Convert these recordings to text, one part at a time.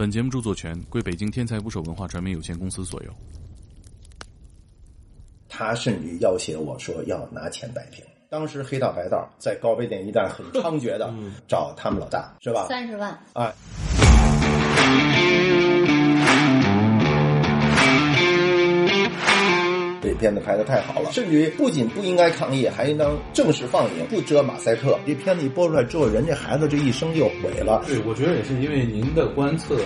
本节目著作权归北京天才捕手文化传媒有限公司所有。他甚至要挟我说要拿钱摆平。当时黑道白道在高碑店一带很猖獗的找他们老大，是吧？三十万，哎，片子拍的太好了，甚至于不仅不应该抗议，还应当正式放映，不遮马赛克。这片子一播出来之后，人家孩子这一生就毁了，对，我觉得也是因为您的观测，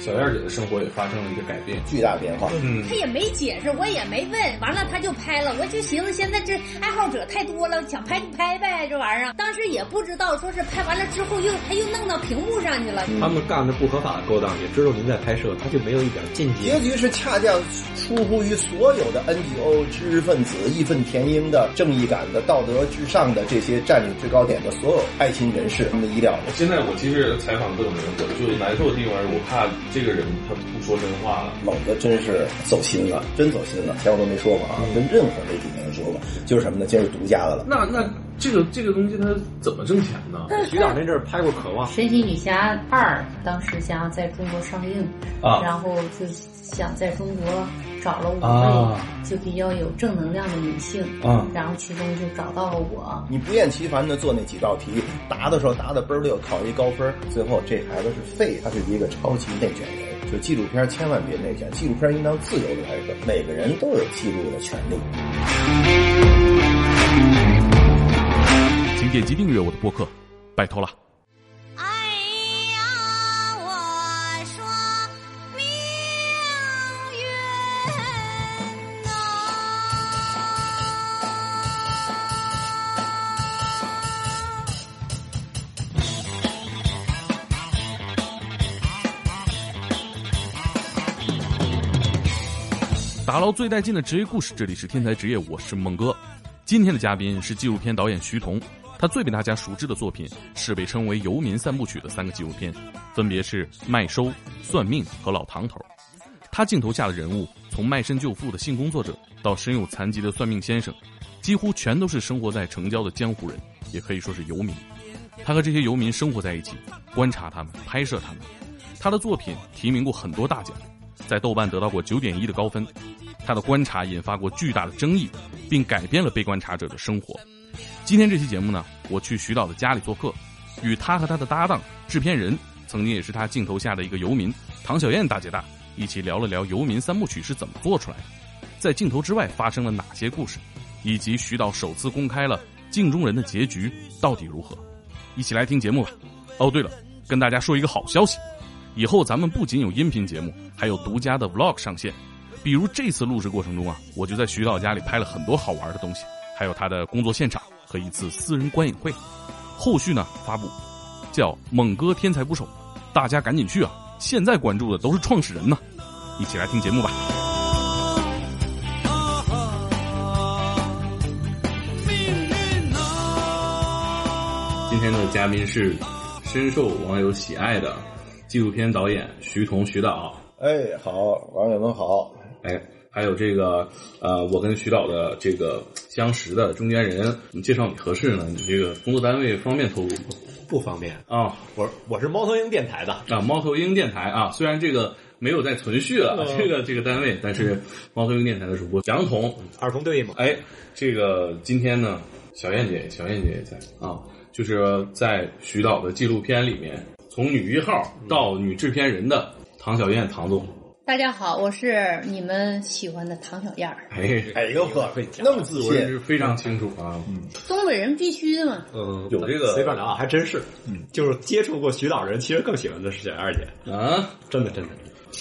小燕姐的生活也发生了一个改变。巨大变化。嗯他也没解释，我也没问，完了他就拍了，我就寻思现在这爱好者太多了，想拍就拍呗，这玩意儿。当时也不知道说是拍完了之后又他又弄到屏幕上去了。他们干的不合法的勾当，也知道您在拍摄，他就没有一点禁忌。结局是恰恰出乎于所有的 NGO 知识分子义愤填膺的正义感的道德至上的这些占领制高点的所有爱心人士他们的意料。现在我其实采访各种人，我就难受的地方是我怕这个人他不说真话了。猛子真是走心了，真走心了。前我都没说过啊，跟任何媒体没有说过，就是什么呢？就是独家的了。那那这个这个东西它怎么挣钱呢？徐导那阵儿拍过《渴望》，《神奇女侠二》当时想要在中国上映，啊然后就想在中国找了五位、啊就比较有正能量的女性，啊然后其中就找到了我。你不厌其烦的做那几道题，答的时候答的倍儿溜，考一高分，最后这孩子是废，他是一个超级内卷人。就纪录片千万别内卷，纪录片应当自由的拍摄，每个人都有记录的权利。请点击订阅我的播客，拜托了。打捞最带劲的职业故事，这里是天才职业，我是孟哥。今天的嘉宾是纪录片导演徐彤，他最被大家熟知的作品是被称为“游民三部曲”的三个纪录片，分别是《麦收》《算命》和《老唐头》。他镜头下的人物，从卖身救父的性工作者到身有残疾的算命先生，几乎全都是生活在城郊的江湖人，也可以说是游民。他和这些游民生活在一起，观察他们，拍摄他们。他的作品提名过很多大奖，在豆瓣得到过九点一的高分。他的观察引发过巨大的争议，并改变了被观察者的生活。今天这期节目呢，我去徐导的家里做客，与他和他的搭档制片人，曾经也是他镜头下的一个游民唐小燕大姐大一起聊了聊《游民三部曲》是怎么做出来的，在镜头之外发生了哪些故事，以及徐导首次公开了镜中人的结局到底如何。一起来听节目吧。哦，对了，跟大家说一个好消息，以后咱们不仅有音频节目，还有独家的 vlog 上线。比如这次录制过程中啊，我就在徐导家里拍了很多好玩的东西，还有他的工作现场和一次私人观影会。后续呢发布，叫“猛哥天才捕手”，大家赶紧去啊！现在关注的都是创始人呢。一起来听节目吧。今天的嘉宾是深受网友喜爱的纪录片导演徐彤徐导，哎，好，网友们好。哎，还有这个呃，我跟徐导的这个相识的中间人，你介绍你合适呢？你这个工作单位方便透露吗？不方便。啊我我是猫头鹰电台的，啊，猫头鹰电台啊，虽然这个没有在存续了，这个这个单位，但是猫头鹰电台的主播杨彤，二童队嘛。哎，这个今天呢，小燕姐，小燕姐也在啊，就是在徐导的纪录片里面，从女一号到女制片人的唐小燕唐总，大家好，我是你们喜欢的唐小燕儿。哎，哎呦呵，那么自我认信，识非常清楚啊，嗯东北人必须的嘛。嗯，有这个随便聊啊，还真是。嗯，就是接触过徐导人，其实更喜欢的是小燕姐，啊，真的真的。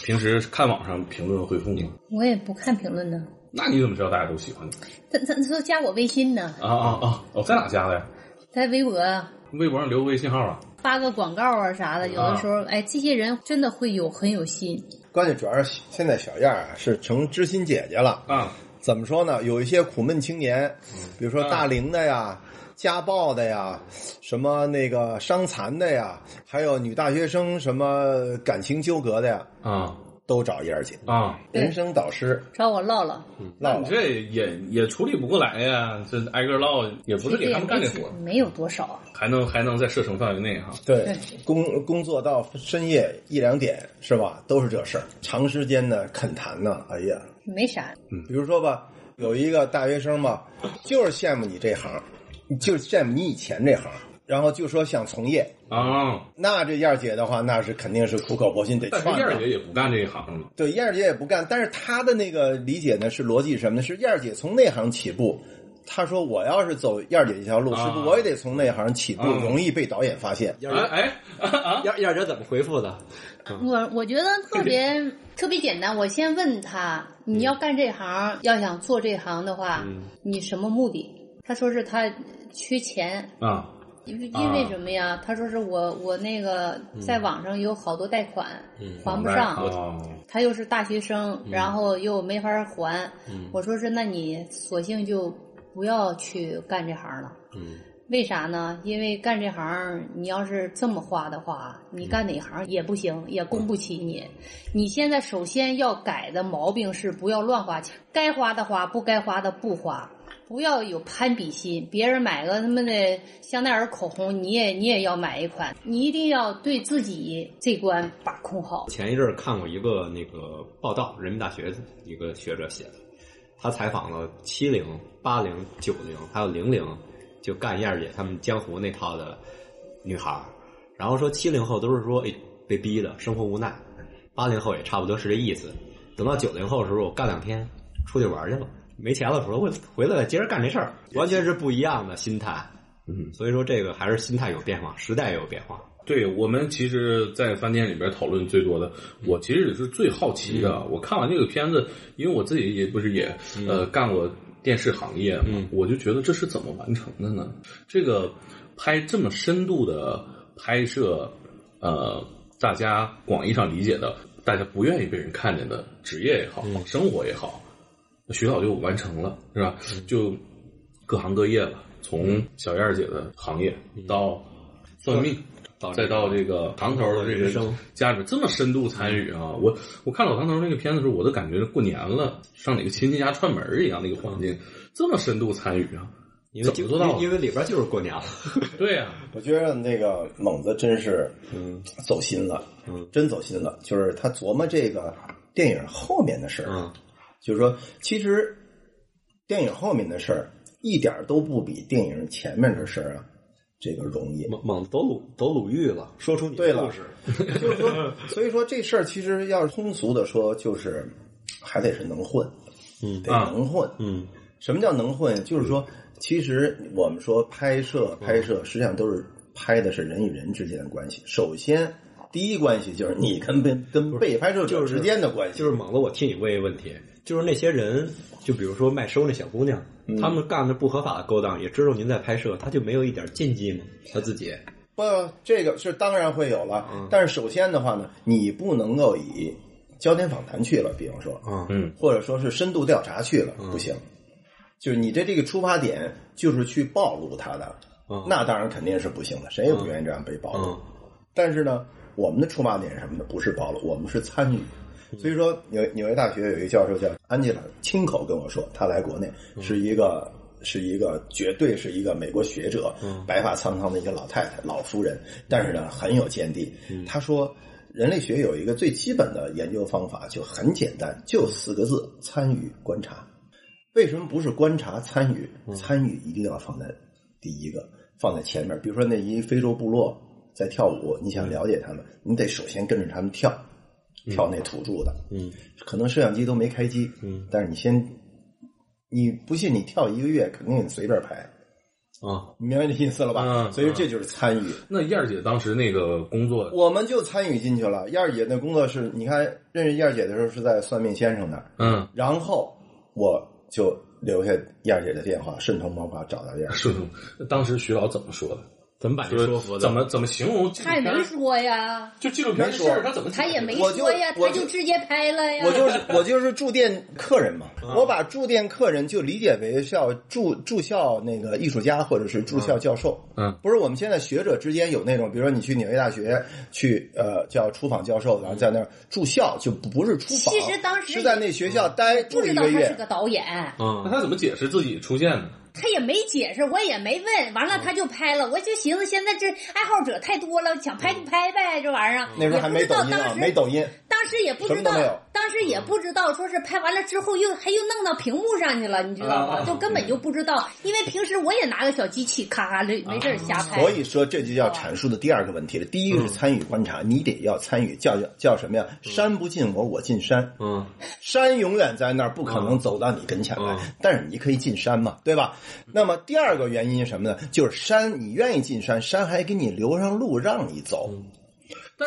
平时看网上评论回复吗？我也不看评论呢，那你怎么知道大家都喜欢你？他他他说加我微信呢，啊啊啊！我，在哪加的呀？在微博啊微博上留个微信号啊？发个广告啊啥的，有的时候哎，这些人真的会有很有心。关键主要是现在小燕儿啊是成知心姐姐了。啊，怎么说呢？有一些苦闷青年，比如说嗯大龄的呀、家暴的呀、什么那个伤残的呀，还有女大学生什么感情纠葛的呀，啊，都找燕儿姐，啊，人生导师。找我唠唠，那你唠。唠。这也也处理不过来呀，这挨个唠也不是给他们干的活，没有多少啊。还能还能在射程范围内哈。对，工工作到深夜一两点是吧？都是这事儿，长时间的恳谈呢，哎呀，没啥，嗯。比如说吧，有一个大学生吧，就是羡慕你这行，就是羡慕你以前这行，然后就说想从业。啊，那这燕儿姐的话，那是肯定是苦口婆心得但是劝的。燕儿姐也不干这一行了。对，燕儿姐也不干，但是她的那个理解呢是逻辑是什么呢？是燕儿姐从内行起步。她说：“我要是走燕儿姐这条路，啊是不我也得从内行起步，啊容易被导演发现。燕儿哎哎！燕燕儿姐怎么回复的？我我觉得特别 特别简单。我先问他，你要干这行，要想做这行的话，你什么目的？他说是他缺钱，啊因为因为什么呀？他说是我我那个在网上有好多贷款、还不上，啊他又是大学生，然后又没法还。嗯我说是，那你索性就不要去干这行了。嗯为啥呢？因为干这行，你要是这么花的话，你干哪行也不行，也供不起你。你现在首先要改的毛病是不要乱花钱，该花的花，不该花的不花。不要有攀比心，别人买个他妈的香奈儿口红，你也你也要买一款，你一定要对自己这关把控好。前一阵儿看过一个那个报道，人民大学一个学者写的，他采访了七零、八零、九零还有零零，就干燕儿姐他们江湖那套的女孩儿，然后说七零后都是说哎被逼的，生活无奈，八零后也差不多是这意思，等到九零后的时候，我干两天出去玩去了，没钱了，说我回来接着干这事儿，完全是不一样的心态。嗯，所以说这个还是心态有变化，时代也有变化。对我们其实，在饭店里边讨论最多的，我其实也是最好奇的。我看完这个片子，因为我自己也不是也呃干过电视行业嘛，我就觉得这是怎么完成的呢？这个拍这么深度的拍摄，呃，大家广义上理解的，大家不愿意被人看见的职业也好，生活也好，徐导就完成了，是吧？就各行各业了，从小燕姐的行业到算命。到再到这个唐头的这个家里这么深度参与啊！我我看老唐头那个片子的时候，我都感觉过年了，上哪个亲戚家串门儿一样，那个环境这么深度参与啊！因为做到因为里边就是过年了。对呀、我觉得那个猛子真是，嗯走心了，嗯真走心了。就是他琢磨这个电影后面的事儿，嗯就是说，其实电影后面的事儿一点都不比电影前面的事儿啊这个容易。猛猛走鲁走鲁豫了，说出你对了的故事。就是说，所以说这事儿其实要是通俗的说，就是还得是能混，嗯得能混。嗯什么叫能混？就是说，其实我们说拍摄，拍摄实际上都是拍的是人与人之间的关系。首先，第一关系就是你跟被跟被拍摄者之间的关系。就是猛子，我替你问一个问题，就是那些人，就比如说卖收那小姑娘，他们干的不合法的勾当，也知道您在拍摄，他就没有一点禁忌吗？他自己，不，这个是当然会有了。但是首先的话呢，你不能够以焦点访谈去了，比方说，啊嗯或者说是深度调查去了，不行。就是你的这个出发点就是去暴露他的，嗯那当然肯定是不行的，谁也不愿意这样被暴露。嗯但是呢，我们的出发点是什么呢？不是暴露，我们是参与。所以说，纽纽约大学有一个教授叫安吉拉，亲口跟我说，他来国内是一个是一个绝对是一个美国学者，白发苍苍的一个老太太，老夫人，但是呢很有见地。他说，人类学有一个最基本的研究方法，就很简单，就四个字：参与观察。为什么不是观察参与？参与一定要放在第一个，放在前面。比如说那一非洲部落在跳舞，你想了解他们，你得首先跟着他们跳，跳那土著的。嗯可能摄像机都没开机，嗯，但是你先，你不信你跳一个月，肯定你随便拍，啊你明白这意思了吧？嗯所以这就是参与。那燕儿姐当时那个工作，我们就参与进去了。燕儿姐那工作是，你看认识燕儿姐的时候是在算命先生那儿，嗯，然后我就留下燕儿姐的电话，顺藤摸瓜找到燕儿姐。是当时徐老怎么说的？怎么把你说说服的？怎么怎么形容他也？没说呀，就纪录片的事儿，他怎么他也没说呀，他就直接拍了呀。我就是我就是住店客人嘛，我把住店客人就理解为叫住住校那个艺术家或者是住校教授。嗯，不是我们现在学者之间有那种，比如说你去纽约大学去呃叫出访教授，然后在那儿住校，就不是出访，其实当时是在那学校待住不知道一个月他是。个导演，嗯那他怎么解释自己出现呢？他也没解释，我也没问，完了他就拍了，我就寻思现在这爱好者太多了，想拍就拍呗，这玩意儿。那时候还没抖音啊，没抖音。当时也不知道当时也不知道，说是拍完了之后又还又弄到屏幕上去了，你知道吗？啊就根本就不知道，因为平时我也拿个小机器咔咔的没事儿瞎拍。所以说，这就叫阐述的第二个问题了。第一个是参与观察，你得要参与，叫叫叫什么呀？山不进我，我进山。嗯山永远在那儿，不可能走到你跟前来，嗯但是你可以进山嘛，对吧？那么第二个原因是什么呢？就是山，你愿意进山，山还给你留上路让你走。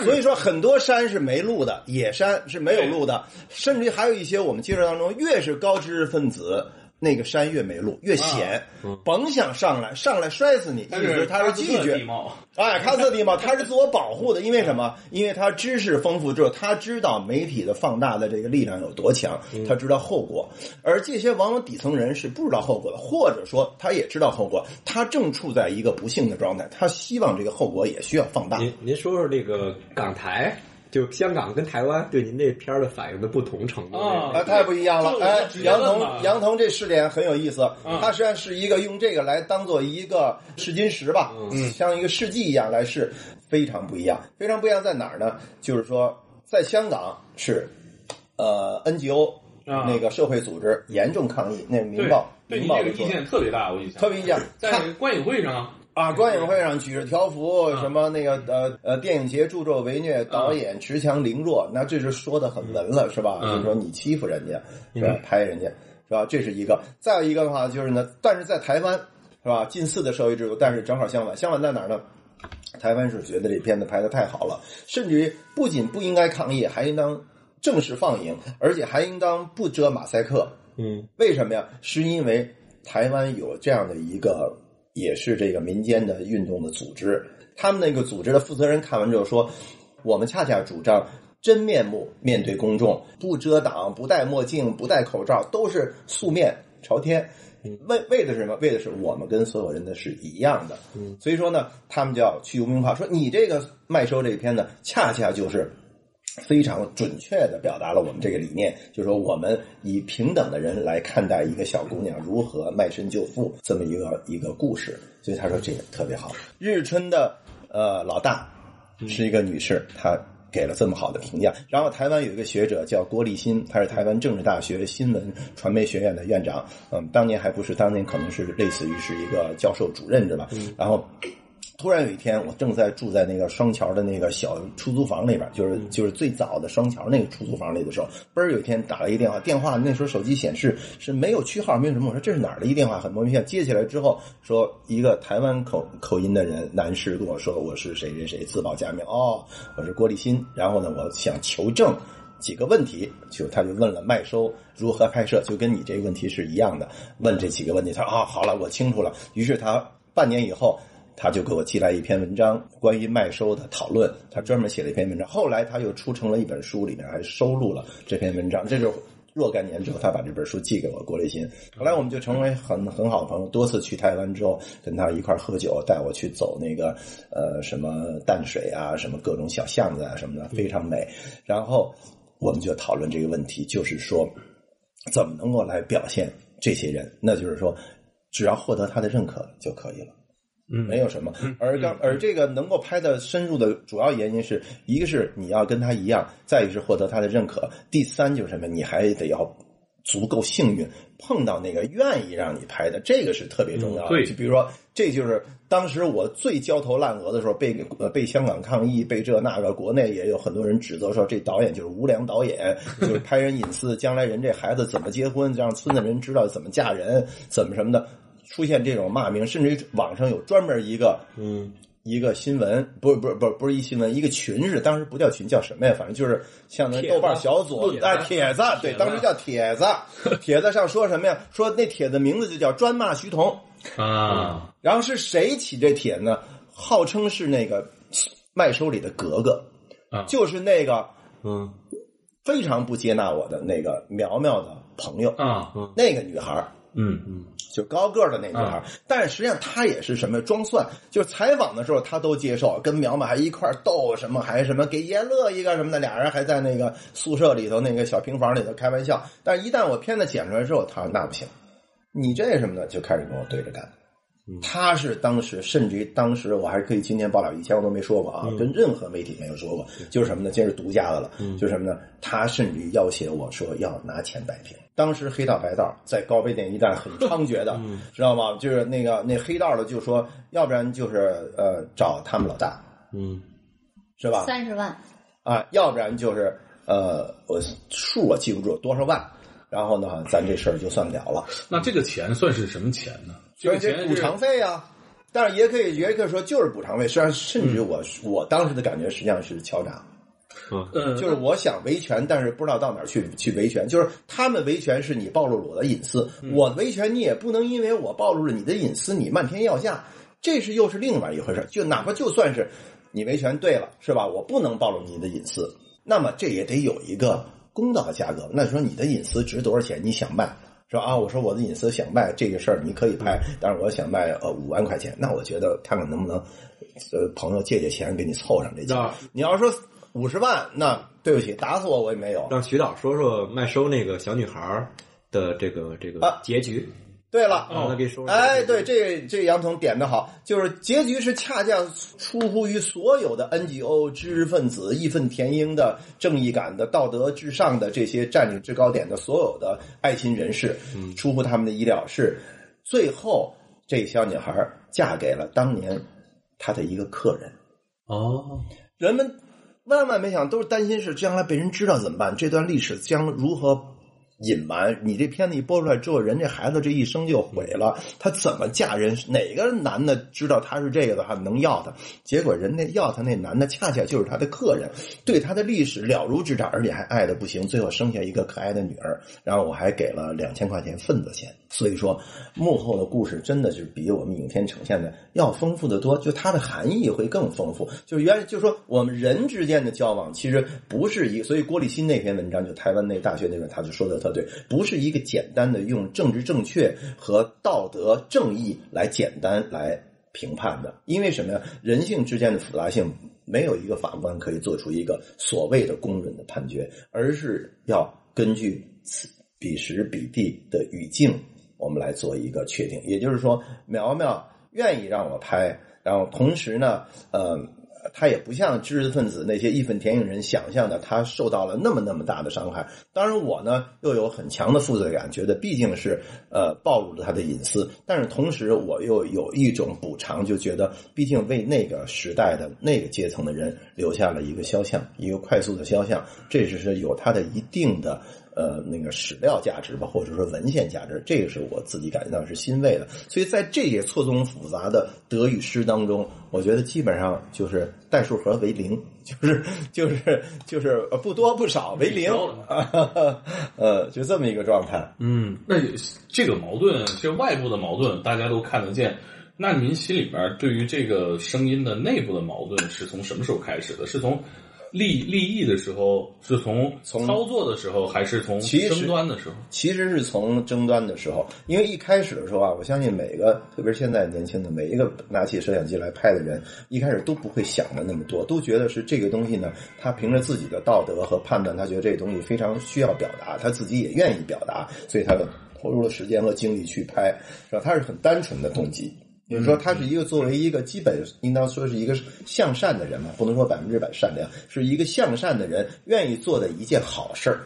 所以说，很多山是没路的，野山是没有路的，甚至于还有一些我们接触当中，越是高知识分子，那个山越没路，越险，甭想上来，上来摔死你。但意思他是拒绝地，貌，哎，喀斯特地貌，他是自我保护的，因为什么？因为他知识丰富之后，他知道媒体的放大的这个力量有多强，他知道后果。而这些往往底层人是不知道后果的，或者说他也知道后果，他正处在一个不幸的状态，他希望这个后果也需要放大。您您说说这个港台，就香港跟台湾对您这片儿的反应的不同程度。啊啊，太不一样了。哎杨彤，杨彤这试点很有意思，嗯。它实际上是一个用这个来当做一个试金石吧，嗯，像一个试剂一样来试，非常不一样。非常不一样在哪儿呢？就是说，在香港是，呃，NGO 啊。那个社会组织严重抗议，那《对明报》对你明报这个意见特别大，我印象。特别意见，在观影会上啊，观影会上举着条幅，什么那个呃呃，电影节助纣为虐，导演持强凌弱，那这是说的很文了，是吧？嗯就是说你欺负人家，是吧？拍人家，是吧？这是一个。再有一个的话就是呢，但是在台湾，是吧？近似的社会制度，但是正好相反，相反在哪儿呢？台湾是觉得这片子拍的太好了，甚至于不仅不应该抗议，还应当正式放映，而且还应当不遮马赛克。嗯为什么呀？是因为台湾有这样的一个，也是这个民间的运动的组织，他们那个组织的负责人看完之后说，我们恰恰主张真面目面对公众，不遮挡，不戴墨镜，不戴口罩，都是素面朝天。为为的是什么？为的是我们跟所有人的是一样的。嗯，所以说呢，他们就要去无名化，说你这个麦收这一篇呢，恰恰就是非常准确的表达了我们这个理念，就是说我们以平等的人来看待一个小姑娘如何卖身救父这么一个一个故事，所以他说这个特别好。日春的呃老大是一个女士，她给了这么好的评价。然后台湾有一个学者叫郭立新，他是台湾政治大学新闻传媒学院的院长，嗯，当年还不是，当年可能是类似于是一个教授主任是吧？然后。突然有一天，我正在住在那个双桥的那个小出租房里边，就是就是最早的双桥那个出租房里的时候，嘣儿有一天打了一个电话，电话那时候手机显示是没有区号，没有什么。我说这是哪儿的一电话，很莫名其妙。接起来之后，说一个台湾口口音的人男士跟我说我是谁谁谁，自报家名，哦，我是郭立新。然后呢，我想求证几个问题，就他就问了麦收如何拍摄，就跟你这个问题是一样的，问这几个问题。他说啊，好了，我清楚了。于是他半年以后。他就给我寄来一篇文章，关于麦收的讨论。他专门写了一篇文章，后来他又出成了一本书，里面还收录了这篇文章。这是若干年之后，他把这本书寄给我郭立新。后来我们就成为很很好的朋友，多次去台湾之后，跟他一块喝酒，带我去走那个呃什么淡水啊，什么各种小巷子啊什么的，非常美。然后我们就讨论这个问题，就是说怎么能够来表现这些人？那就是说，只要获得他的认可就可以了。嗯没有什么。而刚而这个能够拍的深入的主要原因是一个是你要跟他一样，再一个是获得他的认可，第三就是什么？你还得要足够幸运，碰到那个愿意让你拍的，这个是特别重要的。嗯对就比如说，这就是当时我最焦头烂额的时候，被呃被香港抗议，被这那个，国内也有很多人指责说这导演就是无良导演，就是拍人隐私，将来人这孩子怎么结婚，让村子人知道怎么嫁人，怎么什么的。出现这种骂名，甚至于网上有专门一个嗯。一个新闻，不是不是不是不是一新闻，一个群是当时不叫群，叫什么呀？反正就是像那豆瓣小组帖，子哎，帖子，对，当时叫帖子，帖子上说什么呀？说那帖子名字就叫专骂徐彤，啊，然后是谁起这帖呢？号称是那个麦收里的格格，啊。就是那个嗯。非常不接纳我的那个苗苗的朋友，啊，那个女孩嗯嗯就高个儿的那女孩，但是实际上她也是什么装蒜，就是采访的时候她都接受，跟苗苗还一块儿逗什么，还什么给爷乐一个什么的，俩人还在那个宿舍里头那个小平房里头开玩笑。但是一旦我片子剪出来之后，她说那不行，你这什么的就开始跟我对着干。他是当时，甚至于当时我还是可以今天爆料，以前我都没说过啊，跟任何媒体没有说过，就是什么呢？今是独家的了，就是什么呢？他甚至于要挟我说要拿钱摆平。当时黑道白道在高碑店一带很猖獗的，知道吗？就是那个那黑道的就说，要不然就是呃找他们老大，嗯是吧？三十万，啊，要不然就是呃我数我记不住多少万，然后呢，咱这事儿就算了了。那这个钱算是什么钱呢？这个钱是这补偿费啊、但是也可以也可以说就是补偿费，虽然甚至于我、我当时的感觉实际上是敲诈，嗯，就是我想维权，但是不知道到哪儿去去维权。就是他们维权是你暴露了我的隐私，我维权你也不能因为我暴露了你的隐私，你漫天要价，这是又是另外一回事。就哪怕就算是你维权对了，是吧？我不能暴露你的隐私，那么这也得有一个公道的价格。那说你的隐私值多少钱？你想卖？说啊，我说我的隐私想卖这个事儿，你可以拍，但是我想卖呃五万块钱，那我觉得看看能不能，呃，朋友借借钱给你凑上这钱那。你要说五十万，那对不起，打死我我也没有。让徐导说说麦收那个小女孩儿的这个这个啊结局，对了。哎，对，这这杨彤点的好，就是结局是恰恰出乎于所有的 NGO 知识分子义愤填膺的正义感的道德至上的这些占领制高点的所有的爱心人士，出乎他们的意料，是最后这小女孩嫁给了当年她的一个客人。哦，人们万万没想，都是担心是将来被人知道怎么办，这段历史将如何隐瞒？你这片子一播出来之后，人家孩子这一生就毁了，他怎么嫁人？哪个男的知道他是这个的话能要他？结果人家要他那男的恰恰就是他的客人，对他的历史了如指掌，而且还爱的不行，最后生下一个可爱的女儿，然后我还给了两千块钱份子钱。所以说，幕后的故事真的是比我们影片呈现的要丰富的多，就它的含义会更丰富。就是原就说，我们人之间的交往其实不是一，所以郭立新那篇文章，就台湾那大学那个，他就说的特对，不是一个简单的用政治正确和道德正义来简单来评判的。因为什么呀？人性之间的复杂性。没有一个法官可以做出一个所谓的公允的判决，而是要根据此彼时彼地的语境，我们来做一个确定。也就是说，苗苗愿意让我拍，然后同时呢，呃，他也不像知识分子那些义愤填膺人想象的，他受到了那么那么大的伤害。当然，我呢又有很强的负罪感，觉得毕竟是呃暴露了他的隐私，但是同时我又有一种补偿，就觉得毕竟为那个时代的那个阶层的人留下了一个肖像，一个快速的肖像，这只是有它的一定的。呃，那个史料价值吧，或者说文献价值，这个是我自己感觉到是欣慰的。所以在这些错综复杂的德与诗当中，我觉得基本上就是代数和为零，就是就是就是不多不少为零，呃，就这么一个状态。嗯，那这个矛盾，其实外部的矛盾大家都看得见。那您心里边对于这个声音的内部的矛盾是从什么时候开始的？是从立立意的时候，是从从操作的时候，还是从争端的时候？其实是从争端的时候，因为一开始的时候啊，我相信每个，特别是现在年轻的每一个拿起摄像机来拍的人，一开始都不会想的那么多，都觉得是这个东西呢，他凭着自己的道德和判断，他觉得这个东西非常需要表达，他自己也愿意表达，所以他投入了时间和精力去拍，是吧？他是很单纯的动机。也就是说，他是一个作为一个基本应当说是一个向善的人嘛，不能说百分之百善良，是一个向善的人愿意做的一件好事儿。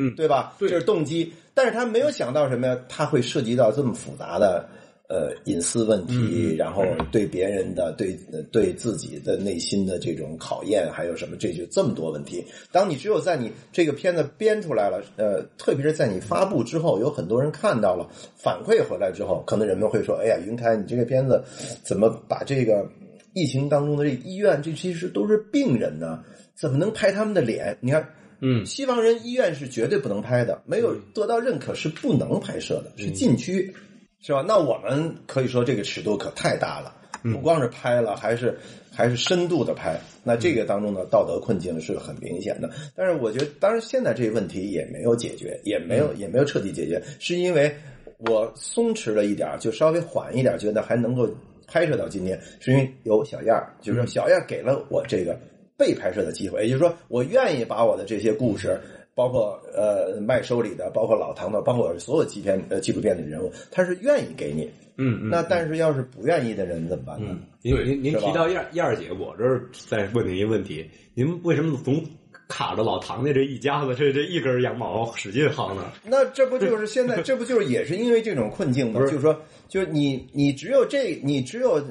嗯对吧？对这是动机，但是他没有想到什么呀？他会涉及到这么复杂的呃隐私问题，然后对别人的、对呃对自己的内心的这种考验，还有什么？这就这么多问题。当你只有在你这个片子编出来了，呃，特别是在你发布之后，有很多人看到了，反馈回来之后，可能人们会说：“哎呀，云开，你这个片子怎么把这个疫情当中的这医院，这其实都是病人呢？怎么能拍他们的脸？你看。”嗯西方人医院是绝对不能拍的，没有得到认可是不能拍摄的，是禁区，是吧？那我们可以说这个尺度可太大了。不光是拍了，还是还是深度的拍。那这个当中的道德困境是很明显的。但是我觉得，当然现在这个问题也没有解决，也没有也没有彻底解决，是因为我松弛了一点儿，就稍微缓一点儿，觉得还能够拍摄到今天，是因为有小燕儿，就是说小燕儿给了我这个被拍摄的机会，也就是说，我愿意把我的这些故事。包括呃麦收里的，包括老唐的，包括所有纪片呃纪录片里的人物，他是愿意给你。嗯嗯，那但是要是不愿意的人怎么办呢？您您您提到燕燕儿姐，我这儿再问您一个问题：您为什么总卡着老唐家这一家子这这一根羊毛使劲薅呢？那这不就是现在？这不就是也是因为这种困境吗？就是说，就是你你只有这，你只有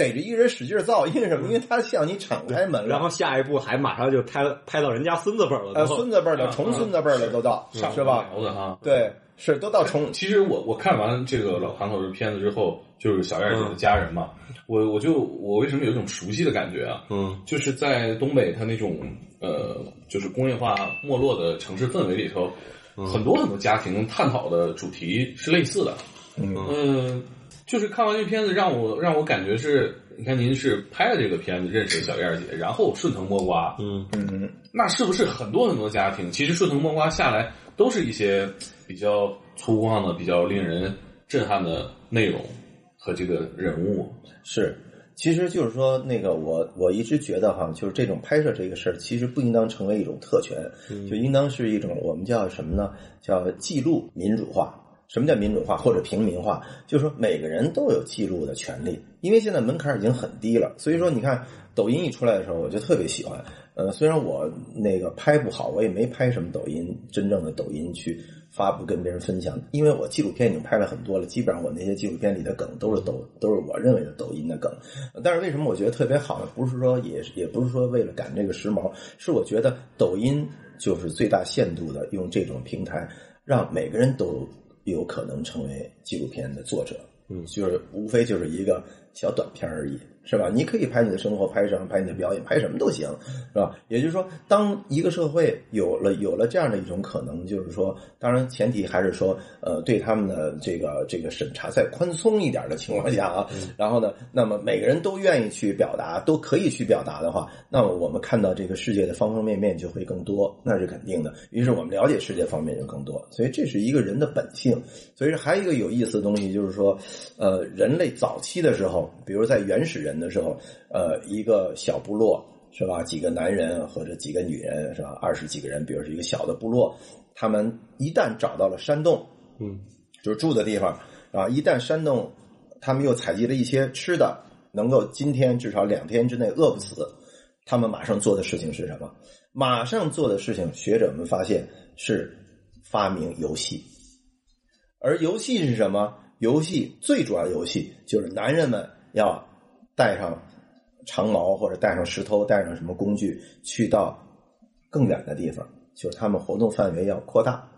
逮着一个人使劲造，因为什么？因为他向你敞开门了，然后下一步还马上就拍拍到人家孙子辈儿了，呃孙子辈儿的、重孙子辈儿的都到，上是吧？对，是都到重。其实我我看完这个老唐头的片子之后，就是小燕姐的家人嘛，我我就我为什么有一种熟悉的感觉啊？嗯就是在东北，它那种呃，就是工业化没落的城市氛围里头，很多很多家庭探讨的主题是类似的。嗯嗯，就是看完这片子，让我让我感觉是，你看您是拍了这个片子认识小燕姐，然后顺藤摸瓜，嗯嗯，那是不是很多很多家庭其实顺藤摸瓜下来都是一些比较粗犷的、比较令人震撼的内容和这个人物？是，其实就是说，那个我我一直觉得哈，就是这种拍摄这个事儿，其实不应当成为一种特权，就应当是一种我们叫什么呢？叫记录民主化。什么叫民主化或者平民化？就是说每个人都有记录的权利，因为现在门槛已经很低了。所以说，你看抖音一出来的时候，我就特别喜欢。呃，虽然我那个拍不好，我也没拍什么抖音，真正的抖音去发布跟别人分享，因为我纪录片已经拍了很多了，基本上我那些纪录片里的梗都是抖，都是我认为的抖音的梗。但是为什么我觉得特别好呢？不是说也也不是说为了赶这个时髦，是我觉得抖音就是最大限度的用这种平台，让每个人都有可能成为纪录片的作者。嗯，就是无非就是一个小短片而已，是吧？你可以拍你的生活，拍什么，拍你的表演，拍什么都行，是吧？也就是说，当一个社会有了有了这样的一种可能，就是说，当然前提还是说，呃，对他们的这个这个审查再宽松一点的情况下啊，然后呢，那么每个人都愿意去表达，都可以去表达的话，那么我们看到这个世界的方方面面就会更多，那是肯定的。于是我们了解世界方面就更多，所以这是一个人的本性。所以还有一个有意思的东西，就是说，呃，人类早期的时候，比如在原始人的时候，呃，一个小部落是吧？几个男人或者几个女人是吧？二十几个人，比如是一个小的部落，他们一旦找到了山洞，嗯，就是住的地方啊，一旦山洞，他们又采集了一些吃的，能够今天至少两天之内饿不死，他们马上做的事情是什么？马上做的事情，学者们发现是发明游戏。而游戏是什么？游戏最主要的游戏就是男人们要带上长矛或者带上石头，带上什么工具，去到更远的地方，就是他们活动范围要扩大。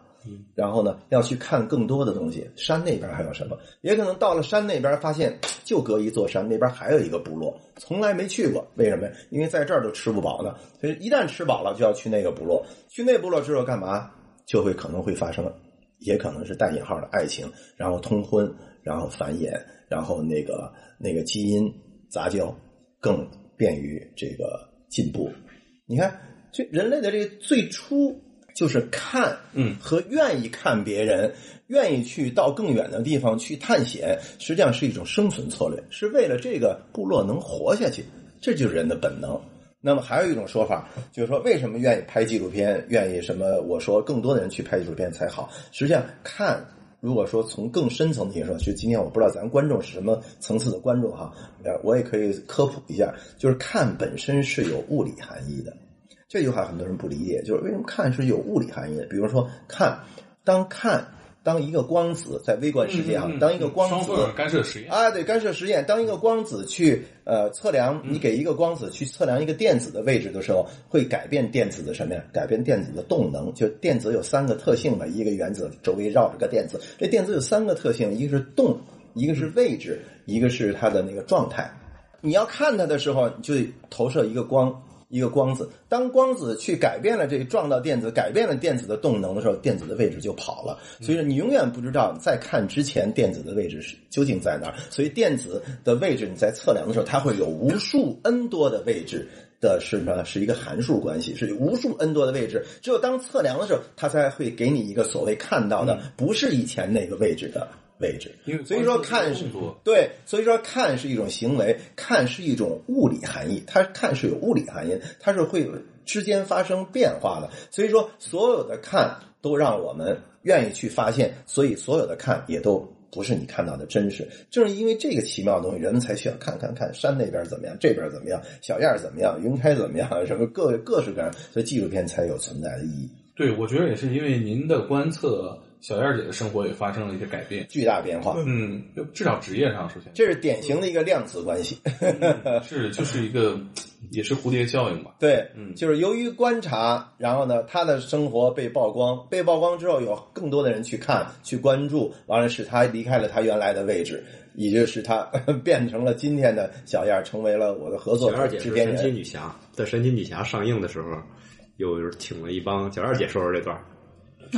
然后呢，要去看更多的东西。山那边还有什么？也可能到了山那边，发现就隔一座山，那边还有一个部落，从来没去过。为什么呀？因为在这儿都吃不饱呢。所以一旦吃饱了，就要去那个部落。去那部落之后干嘛？就会可能会发生，也可能是带引号的爱情，然后通婚，然后繁衍，然后那个那个基因杂交，更便于这个进步。你看，这人类的这个最初就是看，嗯，和愿意看别人，愿意去到更远的地方去探险，实际上是一种生存策略，是为了这个部落能活下去，这就是人的本能。那么还有一种说法，就是说为什么愿意拍纪录片，愿意什么？我说更多的人去拍纪录片才好。实际上看，如果说从更深层次说，就今天我不知道咱观众是什么层次的观众哈，呃，我也可以科普一下，就是看本身是有物理含义的。这句话很多人不理解，就是为什么看是有物理含义的？比如说看，当看当一个光子在微观世界啊，嗯嗯当一个光子双缝干涉实验，啊，对，干涉实验。当一个光子去呃测量，你给一个光子去测量一个电子的位置的时候，会改变电子的什么呀？改变电子的动能。就电子有三个特性嘛，一个原子周围绕着个电子，这电子有三个特性，一个是动，一个是位置，一个是它的那个状态。你要看它的时候，你就投射一个光。一个光子。当光子去改变了这个撞到电子，改变了电子的动能的时候，电子的位置就跑了。所以说，你永远不知道在看之前电子的位置是究竟在哪儿。所以电子的位置你在测量的时候，它会有无数 n 多的位置。的是呢，是一个函数关系，是无数 n 多的位置。只有当测量的时候，它才会给你一个所谓看到的，不是以前那个位置的位置。因为所以说看是对，所以说看是一种行为，看是一种物理含义，它看是有物理含义，它是会之间发生变化的。所以说，所有的看都让我们愿意去发现，所以所有的看也都不是你看到的真实。正是因为这个奇妙的东西，人们才需要看看看山那边怎么样，这边怎么样，小燕儿怎么样，云开怎么样，什么各各式各样，所以纪录片才有存在的意义，对，我觉得也是因为您的观测，小燕姐的生活也发生了一些改变。巨大变化。嗯，就至少职业上首先这是典型的一个量子关系。是就是一个也是蝴蝶效应吧。对，嗯就是由于观察，然后呢，她的生活被曝光，被曝光之后，有更多的人去看、去关注，完了使她离开了她原来的位置，也就是她 变成了今天的小燕，成为了我的合作小燕姐制片是神奇。女侠，在神奇女侠上映的时候，有请了一帮小燕姐说说这段儿。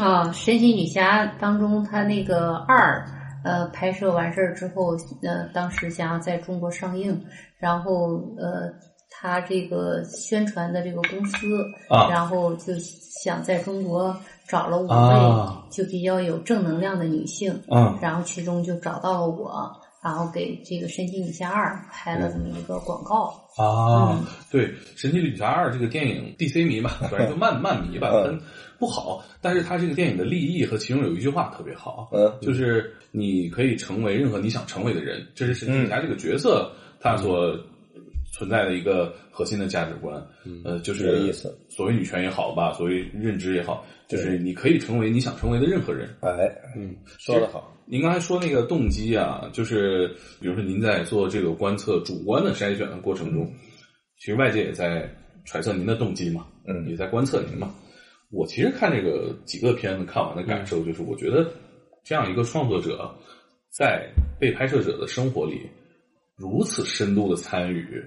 啊，神奇女侠当中，她那个二，呃，拍摄完事儿之后，呃，当时想要在中国上映，然后呃，她这个宣传的这个公司，啊然后就想在中国找了五位、啊就比较有正能量的女性，嗯然后其中就找到了我，然后给这个神奇女侠二拍了这么一个广告。啊嗯，对，《神奇女侠二》这个电影，DC 迷吧，反正就漫漫迷吧，嗯很不好。但是它这个电影的立意和其中有一句话特别好，嗯就是你可以成为任何你想成为的人，这是神奇女侠这个角色它所存在的一个核心的价值观。呃，就是所谓女权也好吧，所谓认知也好，就是你可以成为你想成为的任何人。哎，嗯，说的好。您刚才说那个动机啊，就是比如说您在做这个观测主观的筛选的过程中，其实外界也在揣测您的动机嘛，嗯也在观测您嘛。我其实看这个几个片子看完的感受就是，我觉得这样一个创作者在被拍摄者的生活里如此深度的参与，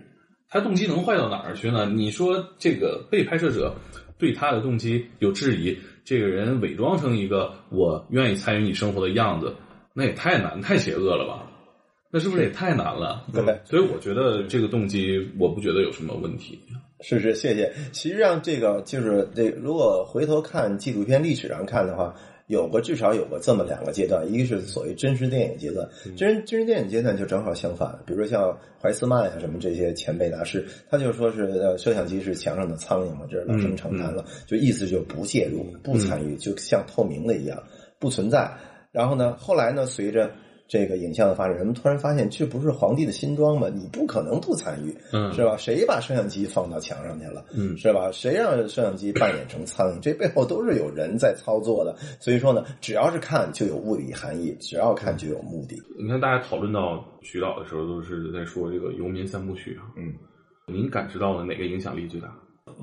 他动机能坏到哪儿去呢？你说这个被拍摄者对他的动机有质疑，这个人伪装成一个我愿意参与你生活的样子，那也太难太邪恶了吧？那是不是也太难了？对所以我觉得这个动机，我不觉得有什么问题。是是，谢谢。其实际上，这个就是这，如果回头看纪录片历史上看的话，有过至少有过这么两个阶段，一个是所谓真实电影阶段，真真实电影阶段就正好相反。比如说像怀斯曼呀、什么这些前辈大师，他就说是呃，摄像机是墙上的苍蝇嘛，这是老生常谈了，就意思就不介入、不参与，就像透明的一样，不存在。然后呢，后来呢，随着这个影像的发展，人们突然发现这不是皇帝的新装吗？你不可能不参与，嗯是吧？谁把摄像机放到墙上去了？嗯是吧？谁让摄像机扮演成苍蝇？这背后都是有人在操作的。所以说呢，只要是看就有物理含义，只要看就有目的。你看，大家讨论到徐导的时候，都是在说这个游民三部曲啊。嗯，您感知到的哪个影响力最大？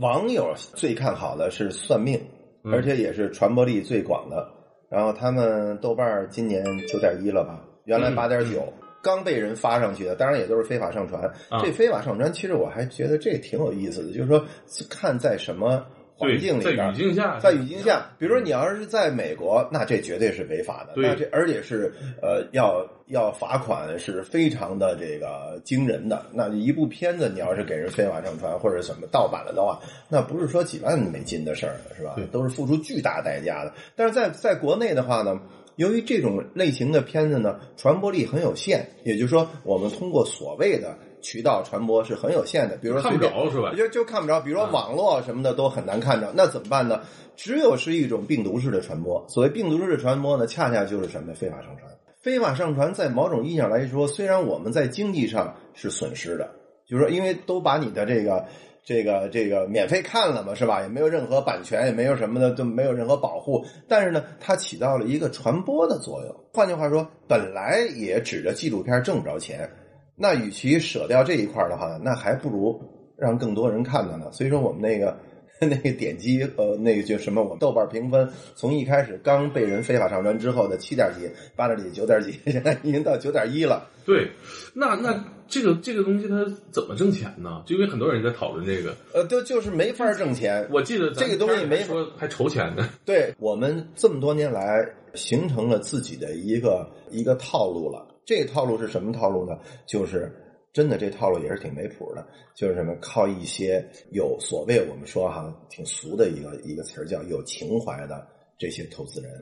网友最看好的是算命，嗯而且也是传播力最广的。然后他们豆瓣今年九点一了吧？原来嗯八点九，刚被人发上去的，当然也都是非法上传。啊这非法上传，其实我还觉得这挺有意思的，就是说看在什么环境里在边儿，语境下，在语境下，比如说你要是在美国，那这绝对是违法的，对那这而且是呃要要罚款是非常的这个惊人的。那一部片子你要是给人非法上传或者什么盗版了的话，那不是说几万美金的事儿了，是吧对？都是付出巨大代价的。但是在在国内的话呢？由于这种类型的片子呢，传播力很有限，也就是说，我们通过所谓的渠道传播是很有限的。比如说看不着是吧？就就看不着，比如说网络什么的都很难看着，那怎么办呢？只有是一种病毒式的传播。所谓病毒式的传播呢，恰恰就是什么非法上传。非法上传在某种意义上来说，虽然我们在经济上是损失的，就是说因为都把你的这个。这个这个免费看了嘛，是吧？也没有任何版权，也没有什么的，都没有任何保护。但是呢，它起到了一个传播的作用。换句话说，本来也指着纪录片挣不着钱，那与其舍掉这一块的话，那还不如让更多人看到呢。所以说，我们那个那个点击呃，那个就什么，我豆瓣评分从一开始刚被人非法上传之后的七点几、八点几、九点几，现在已经到九点一了。对，那那这个这个东西它怎么挣钱呢？就因为很多人在讨论这个，呃，就就是没法挣钱。我记得这个东西没还说还筹钱呢。对我们这么多年来形成了自己的一个一个套路了。这个套路是什么套路呢？就是真的这套路也是挺没谱的，就是什么靠一些有所谓我们说哈挺俗的一个一个词儿叫有情怀的这些投资人。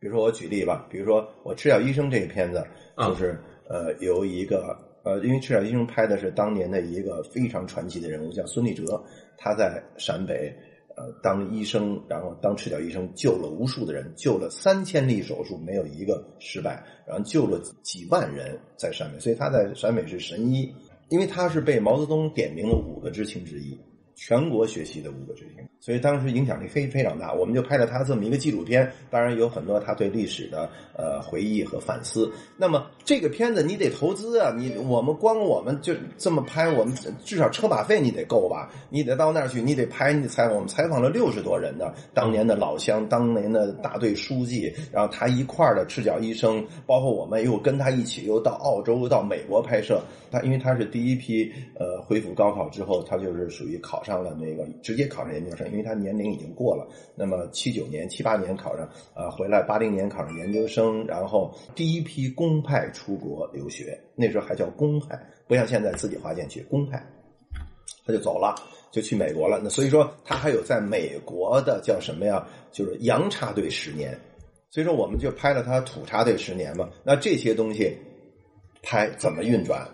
比如说我举例吧，比如说我《赤脚医生》这个片子，啊就是呃由一个呃，因为《赤脚医生》拍的是当年的一个非常传奇的人物，叫孙立哲，他在陕北呃当医生，然后当赤脚医生救了无数的人，救了三千例手术没有一个失败，然后救了几万人在陕北，所以他在陕北是神医，因为他是被毛泽东点名了五个知青之一。全国学习的五个知青，所以当时影响力非非常大。我们就拍了他这么一个纪录片，当然有很多他对历史的呃回忆和反思。那么这个片子你得投资啊，你我们光我们就这么拍，我们至少车马费你得够吧？你得到那儿去，你得拍，你得采访。我们采访了六十多人呢，当年的老乡，当年的大队书记，然后他一块儿的赤脚医生，包括我们又跟他一起又到澳洲到美国拍摄。他因为他是第一批呃恢复高考之后，他就是属于考上了那个直接考上研究生，因为他年龄已经过了。那么七九年、七八年考上，啊、回来八零年考上研究生，然后第一批公派出国留学，那时候还叫公派，不像现在自己花钱去公派，他就走了。就去美国了，那所以说他还有在美国的叫什么呀？就是洋插队十年，所以说我们就拍了他土插队十年嘛。那这些东西拍怎么运转？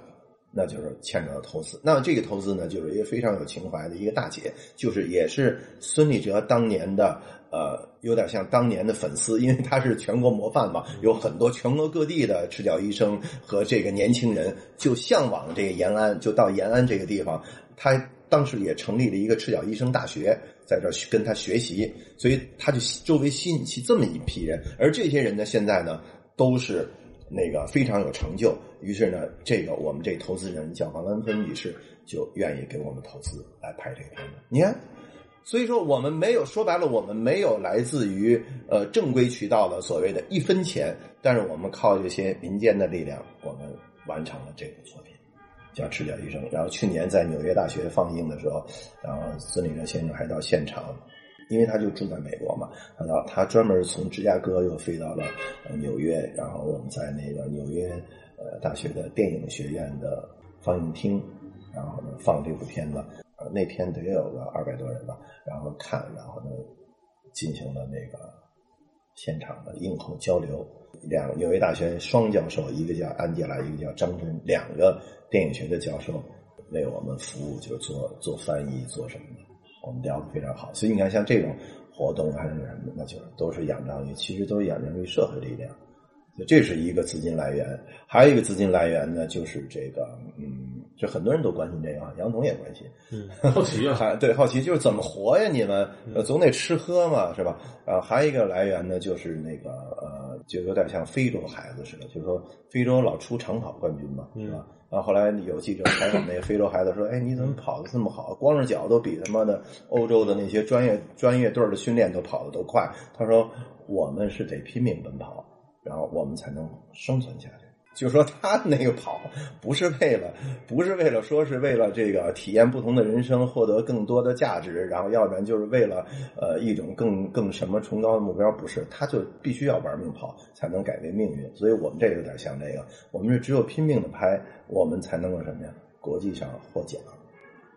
那就是牵扯到投资。那这个投资呢，就是一个非常有情怀的一个大姐，就是也是孙立哲当年的呃，有点像当年的粉丝，因为他是全国模范嘛，有很多全国各地的赤脚医生和这个年轻人就向往这个延安，就到延安这个地方，他当时也成立了一个赤脚医生大学，在这跟他学习，所以他就周围吸引起这么一批人，而这些人呢，现在呢都是。那个非常有成就，于是呢，这个我们这投资人叫王兰芬女士，就愿意给我们投资来拍这个片子。你看，所以说我们没有说白了，我们没有来自于呃正规渠道的所谓的一分钱，但是我们靠这些民间的力量，我们完成了这部作品，叫《赤脚医生》。然后去年在纽约大学放映的时候，然后孙立人先生还到现场。因为他就住在美国嘛，然后他专门从芝加哥又飞到了纽约，然后我们在那个纽约呃大学的电影学院的放映厅，然后呢放这部片子，呃那天得有个二百多人吧，然后看，然后呢进行了那个现场的映后交流。两纽约大学双教授，一个叫安吉拉，一个叫张真，两个电影学的教授为我们服务，就做做翻译，做什么的。我们聊得非常好，所以你看，像这种活动还是什么，那就都是仰仗于，其实都是仰仗于社会力量。所以这是一个资金来源，还有一个资金来源呢，就是这个，嗯，就很多人都关心这个啊，杨总也关心，嗯，好奇啊，还对好奇就是怎么活呀？你们呃总得吃喝嘛，是吧？啊，还有一个来源呢，就是那个呃，就有点像非洲孩子似的，就是说非洲老出长跑冠军嘛，是吧？然后后来有记者采访那个非洲孩子说：“ 哎，你怎么跑的这么好？光着脚都比他妈的欧洲的那些专业专业队的训练都跑的都快。”他说：“我们是得拼命奔跑，然后我们才能生存下去。”就说他那个跑不是为了，不是为了说是为了这个体验不同的人生，获得更多的价值，然后要不然就是为了呃 一种更更什么崇高的目标，不是，他就必须要玩命跑才能改变命运。所以我们这有点像这个，我们是只有拼命的拍，我们才能够什么呀？国际上获奖。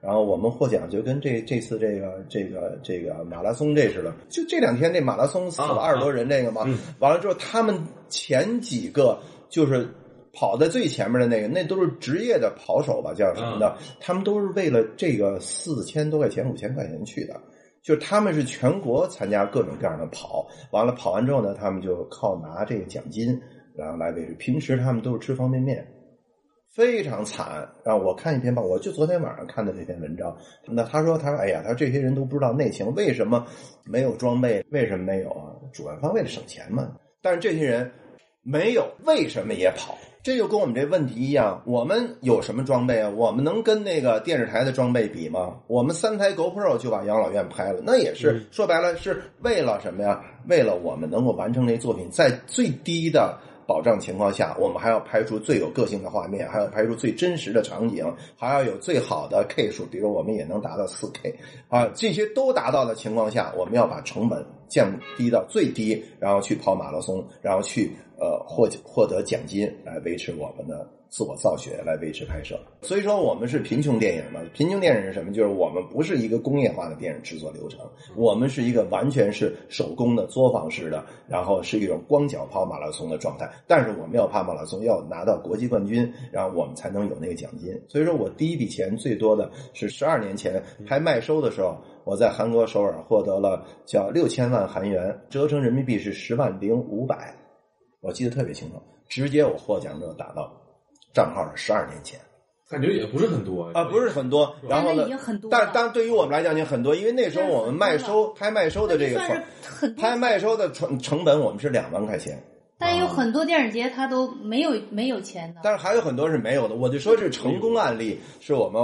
然后我们获奖就跟这这次这个这个这个马拉松这似的，就这两天这马拉松死了啊二十多人这个嘛，完了之后他们前几个就是。跑在最前面的那个，那都是职业的跑手吧，叫什么的？他们都是为了这个四千多块钱、五千块钱去的。就他们是全国参加各种各样的跑，完了跑完之后呢，他们就靠拿这个奖金，然后来维持。平时他们都是吃方便面，非常惨啊！我看一篇报，我就昨天晚上看的这篇文章。那他说，他说，哎呀，他说这些人都不知道内情，为什么没有装备？为什么没有啊？主办方为了省钱嘛。但是这些人没有，为什么也跑？这就跟我们这问题一样，我们有什么装备啊？我们能跟那个电视台的装备比吗？我们三台 GoPro 就把养老院拍了，那也是、说白了是为了什么呀？为了我们能够完成这作品，在最低的保障情况下，我们还要拍出最有个性的画面，还要拍出最真实的场景，还要有最好的 K 数，比如我们也能达到四 K 啊，这些都达到的情况下，我们要把成本降低到最低，然后去跑马拉松，然后去呃获获得奖金来维持我们的自我造血，来维持拍摄。所以说我们是贫穷电影嘛，贫穷电影是什么？就是我们不是一个工业化的电影制作流程，我们是一个完全是手工的作坊式的，然后是一种光脚跑马拉松的状态。但是我们要跑马拉松，要拿到国际冠军，然后我们才能有那个奖金。所以说我第一笔钱最多的是十二年前拍麦收的时候，我在韩国首尔获得了叫六千万韩元，折成人民币是十万零五百，我记得特别清楚，直接我获奖就打到账号上，十二年前。感觉也不是很多啊，不是很多。然后呢现在已经很，多但但对于我们来讲已经很多，因为那时候我们卖收拍卖收的这个算是很拍卖收的成成本我们是两万块钱，但有很多电影节它都没有没有钱的。但是还有很多是没有的。我就说这成功案例是我们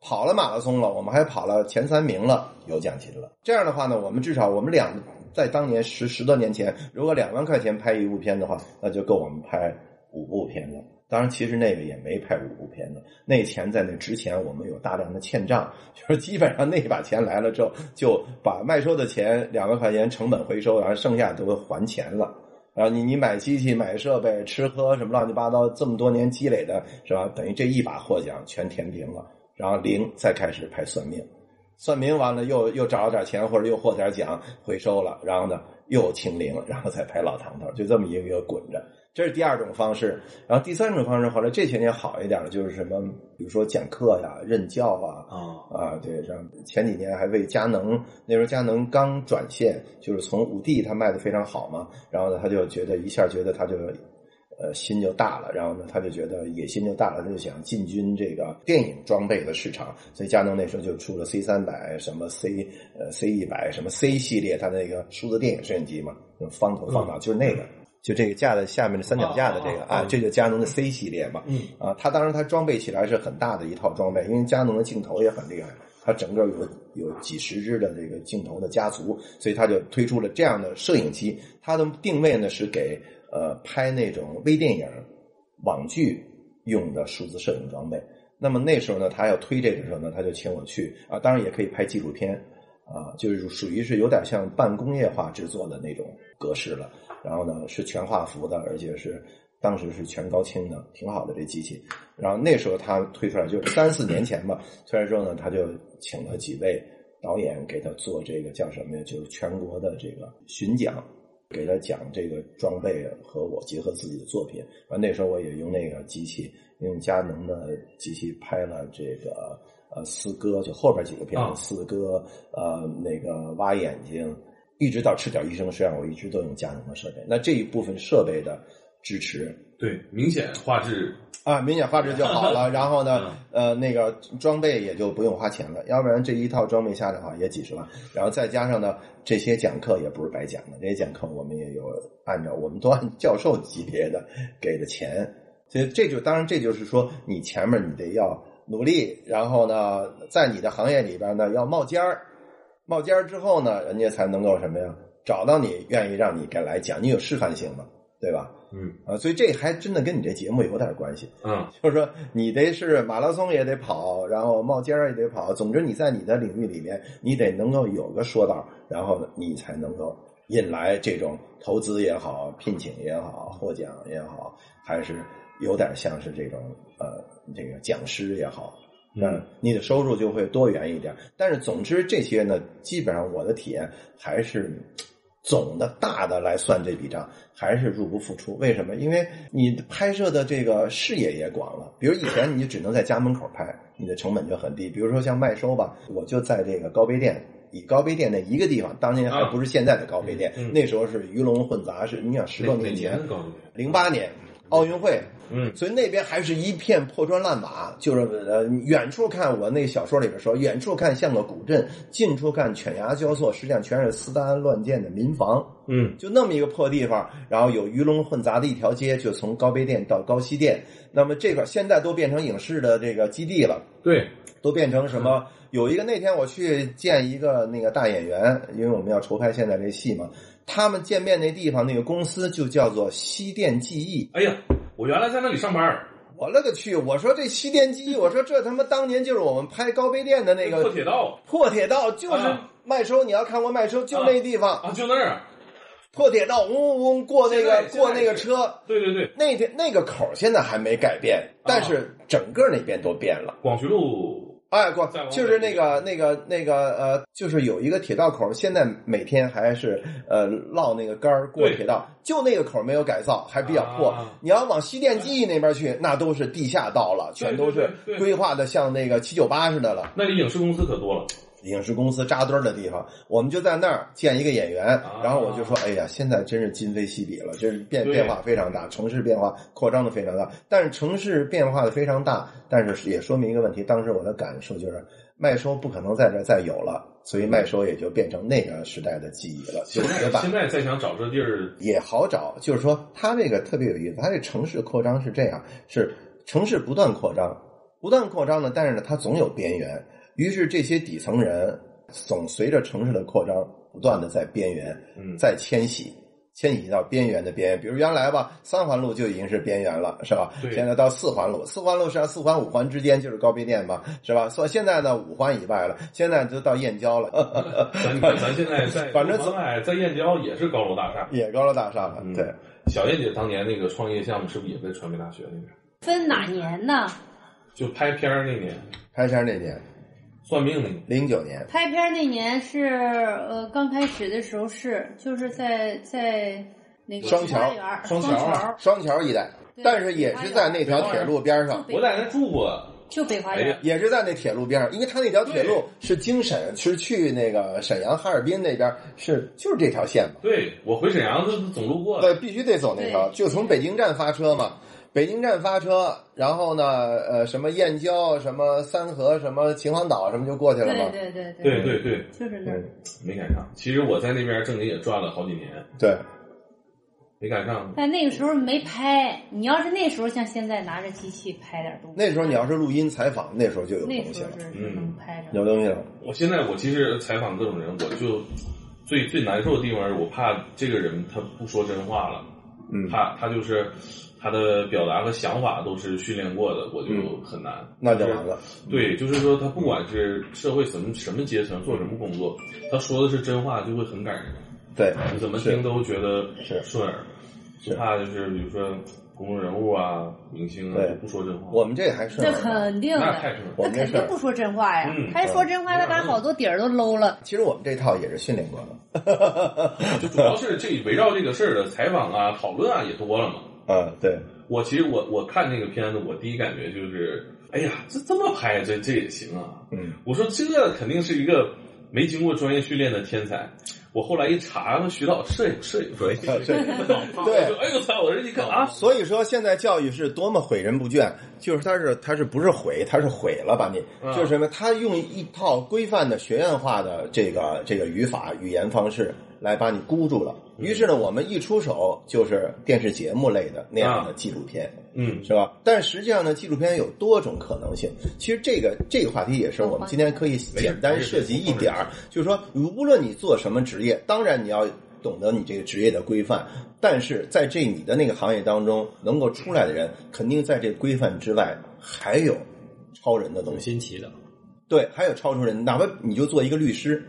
跑了马拉松了，我们还跑了前三名了，有奖金了。这样的话呢，我们至少我们两在当年十十多年前，如果两万块钱拍一部片的话，那就够我们拍五部片了。当然，其实那个也没拍五部片子，那钱在那之前我们有大量的欠账，就是基本上那把钱来了之后，就把卖收的钱两万块钱成本回收，然后剩下都还钱了。然后你你买机器、买设备、吃喝什么乱七八糟，这么多年积累的是吧？等于这一把获奖全填平了，然后零再开始拍算命，算命完了又又找了点钱或者又获点奖回收了，然后呢又清零，然后再拍老唐头，就这么一个一个滚着。这是第二种方式，然后第三种方式，后来这些年好一点了，就是什么，比如说讲课呀、任教啊，啊啊，对，像前几年还为佳能，那时候佳能刚转线，就是从五 D 它卖的非常好嘛，然后呢，他就觉得一下觉得他就，呃，心就大了，然后呢，他就觉得野心就大了，他就想进军这个电影装备的市场，所以佳能那时候就出了 C 三百、什么 C 呃 C 一百、什么 C 系列，它那个数字电影摄影机嘛，方头方脑，就是那个。就这个架在下面的三脚架的这个啊，这就佳能的 C 系列嘛。嗯啊，它当然它装备起来是很大的一套装备，因为佳能的镜头也很厉害，它整个有有几十支的这个镜头的家族，所以它就推出了这样的摄影机。它的定位呢是给呃拍那种微电影、网剧用的数字摄影装备。那么那时候呢，他要推这个时候呢，他就请我去啊，当然也可以拍纪录片啊，就是属于是有点像半工业化制作的那种格式了。然后呢是全画幅的，而且是当时是全高清的，挺好的这机器。然后那时候他推出来，就三四年前吧，推出来之后呢，他就请了几位导演给他做这个叫什么呀？就是全国的这个巡讲，给他讲这个装备和我结合自己的作品。完那时候我也用那个机器，用佳能的机器拍了这个呃四哥，就后边几个片啊子，四哥呃那个挖眼睛。一直到赤脚医生，实际上我一直都用佳能的设备。那这一部分设备的支持对，明显画质啊，明显画质就好了。然后呢，呃，那个装备也就不用花钱了，要不然这一套装备下来的话也几十万。然后再加上呢，这些讲课也不是白讲的，这些讲课我们也有按照我们都按教授级别的给的钱。所以这就当然这就是说，你前面你得要努力，然后呢，在你的行业里边呢要冒尖儿。冒尖儿之后呢，人家才能够什么呀？找到你，愿意让你给来讲，你有示范性嘛，对吧？嗯啊，所以这还真的跟你这节目有点关系。嗯就是说，你得是马拉松也得跑，然后冒尖儿也得跑，总之你在你的领域里面，你得能够有个说道，然后，你才能够引来这种投资也好、聘请也好、获奖也好，还是有点像是这种呃这个讲师也好，嗯，你的收入就会多元一点。但是总之这些呢，基本上我的体验还是总的大的来算这笔账，还是入不敷出。为什么？因为你拍摄的这个视野也广了。比如以前你只能在家门口拍，你的成本就很低。比如说像麦收吧，我就在这个高碑店。以高碑店那一个地方，当年还不是现在的高碑店，那时候是鱼龙混杂，是你想十多年前，零八年奥运会，嗯所以那边还是一片破砖烂瓦，就是呃，远处看我那小说里边说，远处看像个古镇，近处看犬牙交错，实际上全是斯丹乱建的民房。嗯就那么一个破地方，然后有鱼龙混杂的一条街，就从高碑店到高西店。那么这块现在都变成影视的这个基地了，对，都变成什么？有一个那天我去见一个那个大演员，因为我们要筹拍现在这戏嘛，他们见面那地方那个公司就叫做西电记忆。哎呀，我原来在那里上班儿，我勒个去！我说这西电机，我说这他妈当年就是我们拍高碑店的那个 破铁道破铁道，就是啊麦收。你要看过麦收，就那地方、啊，就那儿啊，破铁道，嗡嗡嗡过那个过那个车。对对对，那天那个口现在还没改变，但是整个那边都变了。广渠路，哎，过就是那个那个那个呃，就是有一个铁道口，现在每天还是呃烙那个杆儿过铁道，就那个口没有改造，还比较破。啊你要往西电记忆那边去，那都是地下道了，全都是规划的像那个七九八似的了。那里影视公司可多了，影视公司扎堆儿的地方，我们就在那儿见一个演员，然后我就说：“哎呀，现在真是今非昔比了，就是变变化非常大，城市变化扩张的非常大。但是城市变化的非常大，但是也说明一个问题，当时我的感受就是麦收不可能在这儿再有了，所以麦收也就变成那个时代的记忆了，就现在现在再想找这地儿，也好找。就是说，它这个特别有意思，它这城市扩张是这样，是城市不断扩张，不断扩张呢，但是呢，它总有边缘。于是这些底层人总随着城市的扩张，不断的在边缘，嗯在迁徙。迁徙到边缘的边缘，比如原来吧，三环路就已经是边缘了，是吧？对现在到四环路，四环路实际上四环五环之间就是高碑店嘛，是吧？所以现在呢，五环以外了，现在就到燕郊了，咱咱现在在 反正五环外在燕郊也是高楼大厦。也高楼大厦了。嗯对，小燕姐当年那个创业项目是不是也在传媒大学那边？分哪年呢？就拍片儿那年，拍片那年，算命那年，零九年，拍片儿那年是呃刚开始的时候是就是在在那个双桥双桥桥啊双桥一带，但是也是在那条铁路边上，我在那住过。就北花哎呀园。也是在那铁路边上，因为他那条铁路是经沈，是去那个沈阳哈尔滨那边，是就是这条线嘛。对我回沈阳都总路过。对，必须得走那条，就从北京站发车嘛。北京站发车，然后呢，呃，什么燕郊、什么三河、什么秦皇岛，什么就过去了嘛。对对对对对对，就是那儿。没赶上。其实我在那边正经也转了好几年，对，没赶上。但那个时候没拍，你要是那时候像现在拿着机器拍点东西，那时候你要是录音采访，那时候就有东西了，时候是是能拍着。有东西了。我现在我其实采访各种人，我就最最难受的地方是，我怕这个人他不说真话了，嗯，他他就是他的表达和想法都是训练过的，我就很难。嗯那就完了。对，就是说他不管是社会什么什么阶层，做什么工作，他说的是真话，就会很感人。对，你怎么听都觉得是顺耳，是就怕就是比如说公众人物啊、明星啊对不说真话。我们这还是那肯定的，那肯定不说真话呀嗯。他一说真话，他把好多底儿都搂了。其实我们这套也是训练过的。就主要是这围绕这个事儿的采访啊、讨论啊也多了嘛。嗯，对，我其实我我看那个片子，我第一感觉就是，哎呀，这这么拍，这这也行啊。嗯，我说这肯定是一个没经过专业训练的天才。我后来一查，徐导摄影摄影对 对对，哎呦我操！我这你看啊，所以说，现在教育是多么毁人不倦，就是他是他是不是毁，他是毁了把你，嗯就是什么？他用一套规范的学院化的这个这个语法语言方式来把你箍住了。于是呢，我们一出手就是电视节目类的那样的纪录片。嗯，是吧？但实际上呢，纪录片有多种可能性。其实这个这个话题也是我们今天可以简单涉及一点儿，就是说，无论你做什么职业，当然你要懂得你这个职业的规范，但是在这你的那个行业当中，能够出来的人，肯定在这规范之外还有超人的东西。新奇的，对，还有超出人，哪怕你就做一个律师，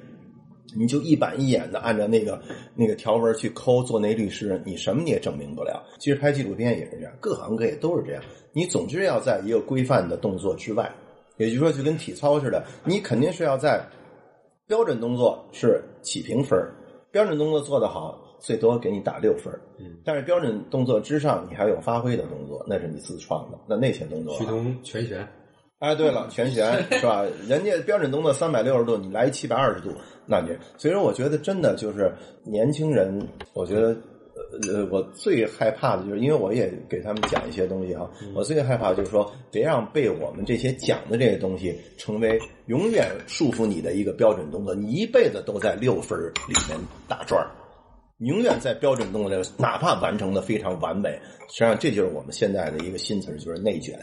你就一板一眼的按照那个那个条文去抠，做那律师，你什么你也证明不了。其实拍纪录片也是这样，各行各业都是这样。你总之要在一个规范的动作之外，也就是说，就跟体操似的，你肯定是要在标准动作是起评分儿，标准动作做得好，最多给你打六分儿。嗯，但是标准动作之上，你还有发挥的动作，那是你自创的，那那些动作啊趋同全旋，哎，对了，全旋是吧？人家标准动作三百六十度，你来七百二十度，那你所以说，我觉得真的就是年轻人，我觉得呃，我最害怕的就是，因为我也给他们讲一些东西哈，我最害怕就是说，别让被我们这些讲的这些东西成为永远束缚你的一个标准动作，你一辈子都在六分里面打转儿。永远在标准动作里，哪怕完成的非常完美，实际上这就是我们现在的一个新词，就是内卷。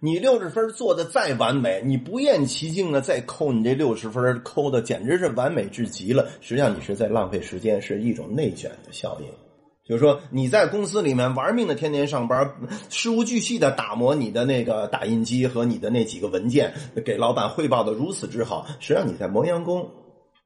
你六十分做的再完美，你不厌其境的再扣你这六十分，扣的简直是完美至极了。实际上你是在浪费时间，是一种内卷的效应。就是说你在公司里面玩命的天天上班，事无巨细的打磨你的那个打印机和你的那几个文件，给老板汇报的如此之好。实际上你在磨洋工，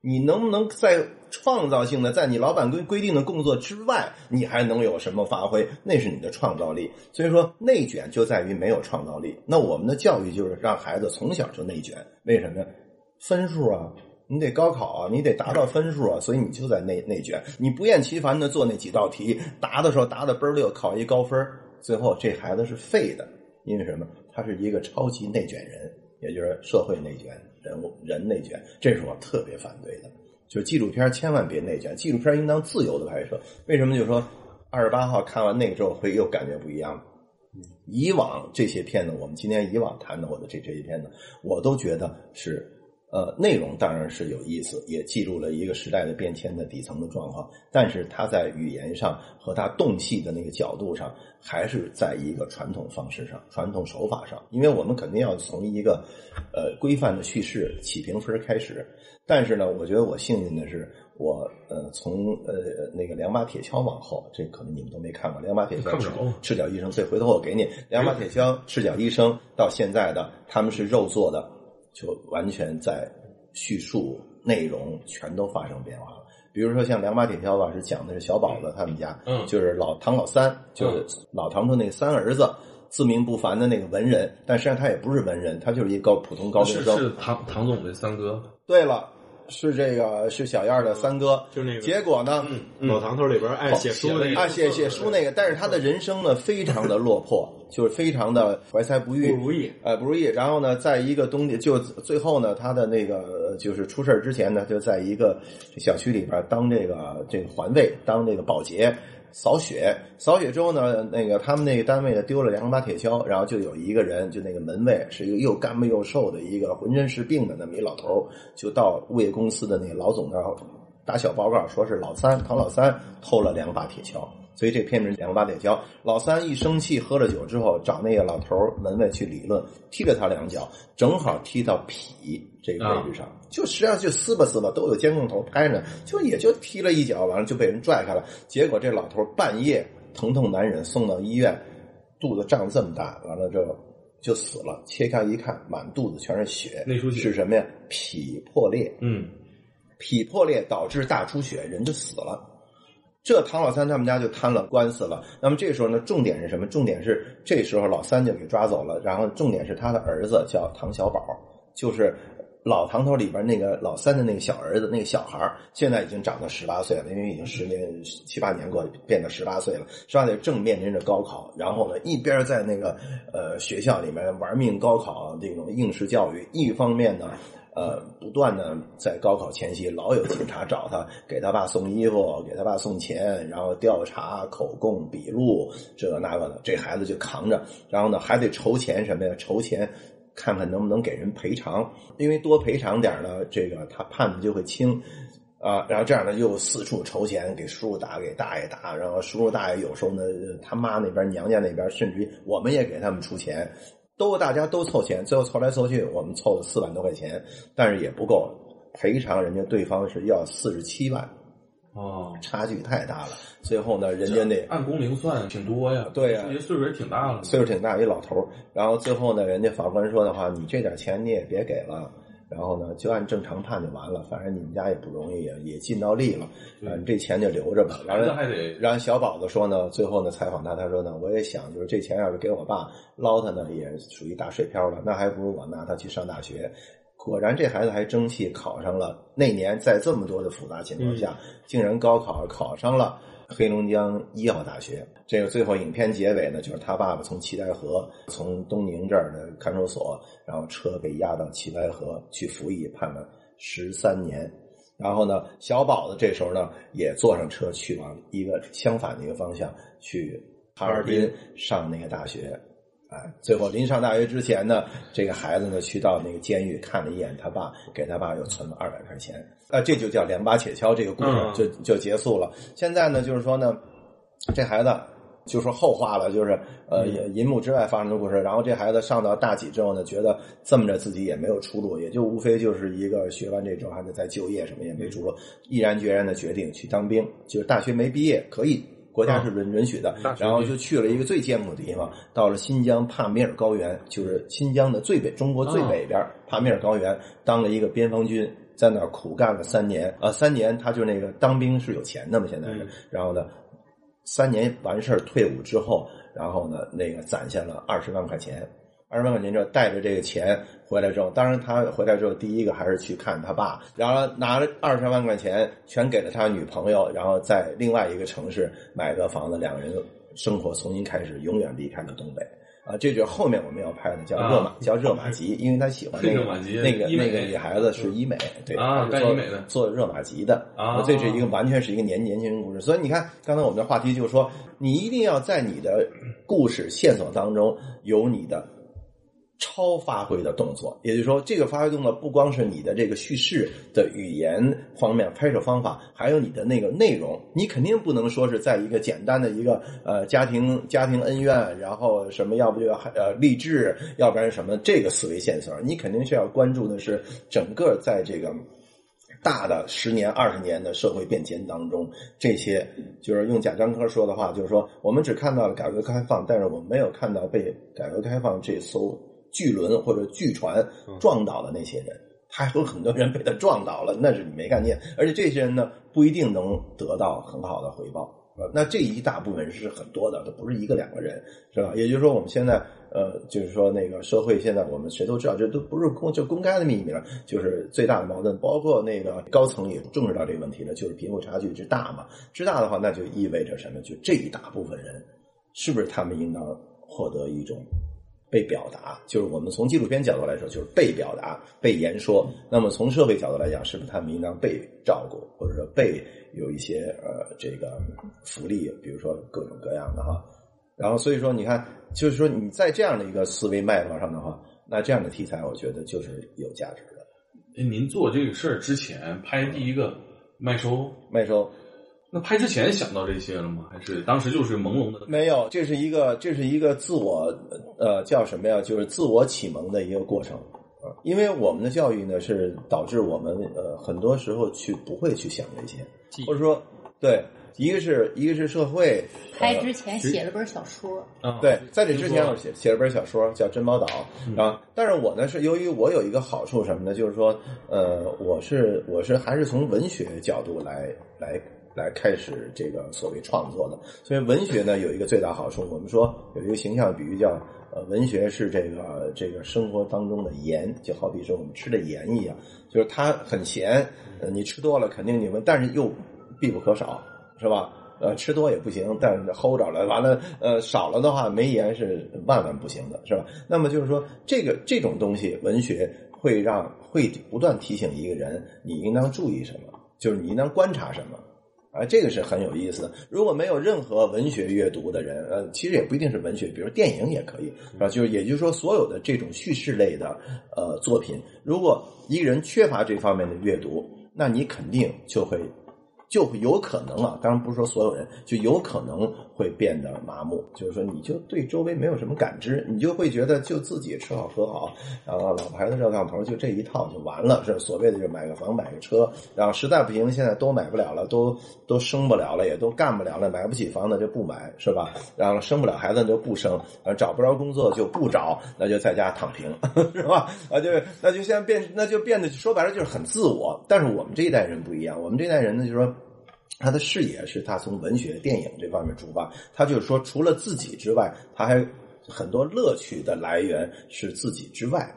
你能不能在创造性的在你老板规规定的工作之外，你还能有什么发挥？那是你的创造力。所以说内卷就在于没有创造力。那我们的教育就是让孩子从小就内卷，为什么呀？分数啊。你得高考啊，你得达到分数啊，所以你就在内内卷，你不厌其烦的做那几道题，答的时候答的倍儿溜，考一高分，最后这孩子是废的，因为什么？他是一个超级内卷人，也就是社会内卷、人物人内卷，这是我特别反对的。就纪录片千万别内卷，纪录片应当自由的拍摄。为什么？就说二十八号看完那个之后会又感觉不一样。以往这些片子，我们今天以往谈的我的这这些片子，我都觉得是。呃，内容当然是有意思，也记录了一个时代的变迁的底层的状况，但是它在语言上和它动气的那个角度上，还是在一个传统方式上、传统手法上。因为我们肯定要从一个呃规范的叙事起评分开始，但是呢，我觉得我幸运的是，我呃从呃那个两把铁锹往后，这可能你们都没看过，两把铁锹赤赤脚医生，所以回头我给你两把铁锹赤脚医生到现在的他们是肉做的。就完全在叙述内容全都发生变化了。比如说像两把铁锹吧，是讲的是小宝子他们家，嗯，就是老唐老三，就是老唐的那三儿子，自命不凡的那个文人，但实际上他也不是文人，他就是一个普通高中生。是唐唐总的三哥。对了。是这个是小燕的三哥，就那个。结果呢，老唐头里边爱写书那个，爱写写书那个，但是他的人生呢，非常的落魄，就是非常的怀才不遇，不如意，哎，不如意。然后呢，在一个冬天，就最后呢，他的那个就是出事之前呢，就在一个小区里边当这个这个环卫，当这个保洁。扫雪，扫雪之后呢，那个他们那个单位呢丢了两把铁锹，然后就有一个人，就那个门卫，是一个又干巴又瘦的一个浑身是病的那么一老头，就到物业公司的那个老总那儿打小报告，说是老三唐老三偷了两把铁锹，所以这片名两八铁锹。老三一生气，喝了酒之后找那个老头门卫去理论，踢了他两脚，正好踢到脾。这个位置上，就实际上就撕吧撕吧，都有监控头拍着，就也就踢了一脚，完了就被人拽开了。结果这老头半夜疼痛难忍，送到医院，肚子胀这么大，完了之后就死了。切开一看，满肚子全是血，内出血是什么呀？脾破裂。嗯，脾破裂导致大出血，人就死了。这唐老三他们家就摊了官司了。那么这时候呢，重点是什么？重点是这时候老三就给抓走了，然后重点是他的儿子叫唐小宝，就是。老唐头里边那个老三的那个小儿子，那个小孩现在已经长到十八岁了，因为已经十年七八年过去，变到十八岁了。十八岁正面临着高考，然后呢，一边在那个呃学校里面玩命高考这种应试教育，一方面呢，呃，不断的在高考前夕老有警察找他，给他爸送衣服，给他爸送钱，然后调查口供笔录，这个那个的，这孩子就扛着，然后呢还得筹钱什么呀？筹钱。看看能不能给人赔偿，因为多赔偿点呢，这个他判的就会轻，啊，然后这样呢又四处筹钱，给叔叔打，给大爷打，然后叔叔大爷有时候呢，他妈那边娘家那边，甚至于我们也给他们出钱，都大家都凑钱，最后凑来凑去，我们凑了四万多块钱，但是也不够赔偿，人家对方是要四十七万。哦，差距太大了。最后呢，人家那按工龄算挺多呀。对呀，岁数也挺大了。岁数挺大，一老头然后最后呢，人家法官说的话，你这点钱你也别给了。然后呢，就按正常判就完了。反正你们家也不容易，也也尽到力了。嗯，这钱就留着吧。然后还得。然后小宝子说呢，最后呢，采访他，他说呢，我也想，就是这钱要是给我爸捞他呢，也属于打水漂了。那还不如我拿他去上大学。果然，这孩子还争气，考上了。那年在这么多的复杂情况下，竟然高考考上了黑龙江医药大学。这个最后影片结尾呢，就是他爸爸从齐台河，从东宁这儿的看守所，然后车被押到齐台河去服役，判了十三年。然后呢，小宝子这时候呢也坐上车去往一个相反的一个方向去哈尔滨上那个大学。哎，最后临上大学之前呢，这个孩子呢去到那个监狱看了一眼他爸，给他爸又存了二百块钱。啊，这就叫两把铁锹，这个故事嗯就就结束了。现在呢，就是说呢，这孩子就说后话了，就是呃，银幕之外发生的故事。然后这孩子上到大几之后呢，觉得这么着自己也没有出路，也就无非就是一个学完这之后还得再就业什么也没出路，毅然决然的决定去当兵，就是大学没毕业可以。国家是允允许的，然后就去了一个最艰苦的地方，到了新疆帕米尔高原，就是新疆的最北，中国最北边、帕米尔高原，当了一个边防军，在那儿苦干了三年。啊、三年他就那个当兵是有钱的嘛，现在是，然后呢，三年完事儿退伍之后，然后呢，那个攒下了二十万块钱。二十万块钱之后，带着这个钱回来之后，当然他回来之后，第一个还是去看他爸，然后拿了二十万块钱全给了他女朋友，然后在另外一个城市买个房子，两个人生活重新开始，永远离开了东北。啊，这就是后面我们要拍的，叫热马，啊叫热玛吉，因为他喜欢那个热玛吉那个那个女孩子是医美，对做干医美的做热玛吉的啊这是一个完全是一个年年轻人故事。所以你看，刚才我们的话题就是说，你一定要在你的故事线索当中有你的超发挥的动作，也就是说，这个发挥动作不光是你的这个叙事的语言方面、拍摄方法，还有你的那个内容。你肯定不能说是在一个简单的一个呃家庭家庭恩怨，然后什么，要不就要呃励志，要不然什么这个思维线索，你肯定是要关注的是整个在这个。大的十年、二十年的社会变迁当中，这些就是用贾樟柯说的话，就是说我们只看到了改革开放，但是我们没有看到被改革开放这艘巨轮或者巨船撞倒的那些人。还有很多人被他撞倒了，那是你没看见，而且这些人呢不一定能得到很好的回报。呃那这一大部分人是很多的，都不是一个两个人，是吧？也就是说，我们现在呃，就是说那个社会现在我们谁都知道，这都不是公就公开的秘密了，就是最大的矛盾，包括那个高层也重视到这个问题了，就是贫富差距之大嘛。之大的话，那就意味着什么？就这一大部分人，是不是他们应当获得一种被表达？就是我们从纪录片角度来说，就是被表达、被言说。那么从社会角度来讲，是不是他们应当被照顾，或者说被有一些呃这个福利，比如说各种各样的哈。然后所以说，你看，就是说你在这样的一个思维脉络上的话，那这样的题材，我觉得就是有价值的。哎您做这个事儿之前拍第一个麦收，麦收那拍之前想到这些了吗？还是当时就是朦胧的？没有，这是一个这是一个自我呃叫什么呀？就是自我启蒙的一个过程。啊，因为我们的教育呢，是导致我们呃很多时候去不会去想这些，或者说对，一个是一个是社会，呃拍之前写了本小说，啊，对，在这之前我写写了本小说叫《珍宝岛》啊，但是我呢是由于我有一个好处什么呢？就是说，呃，我是我是还是从文学角度来来来开始这个所谓创作的，所以文学呢有一个最大好处，我们说有一个形象比喻叫。呃，文学是这个这个生活当中的盐，就好比说我们吃的盐一样，就是它很咸，呃，你吃多了肯定你们，但是又必不可少，是吧？呃，吃多也不行，但是齁着了，完了，呃，少了的话没盐是万万不行的，是吧？那么就是说，这个这种东西，文学会让会不断提醒一个人，你应当注意什么，就是你应当观察什么。啊，这个是很有意思。如果没有任何文学阅读的人，呃，其实也不一定是文学，比如电影也可以，是吧？就是也就是说，所有的这种叙事类的呃作品，如果一个人缺乏这方面的阅读，那你肯定就会就有可能啊，当然不是说所有人，就有可能会变得麻木，就是说你就对周围没有什么感知，你就会觉得就自己吃好喝好，然后老婆孩子热炕头就这一套就完了，是所谓的就买个房买个车，然后实在不行现在都买不了了，都 都生不了了，也都干不了了，买不起房子就不买，是吧？然后生不了孩子就不生，找不着工作就不找，那就在家躺平，是吧？啊，就那就现在变，那就变得说白了就是很自我。但是我们这一代人不一样，我们这一代人呢，就是说。他的视野是他从文学、电影这方面出发，他就是说，除了自己之外，他还很多乐趣的来源是自己之外。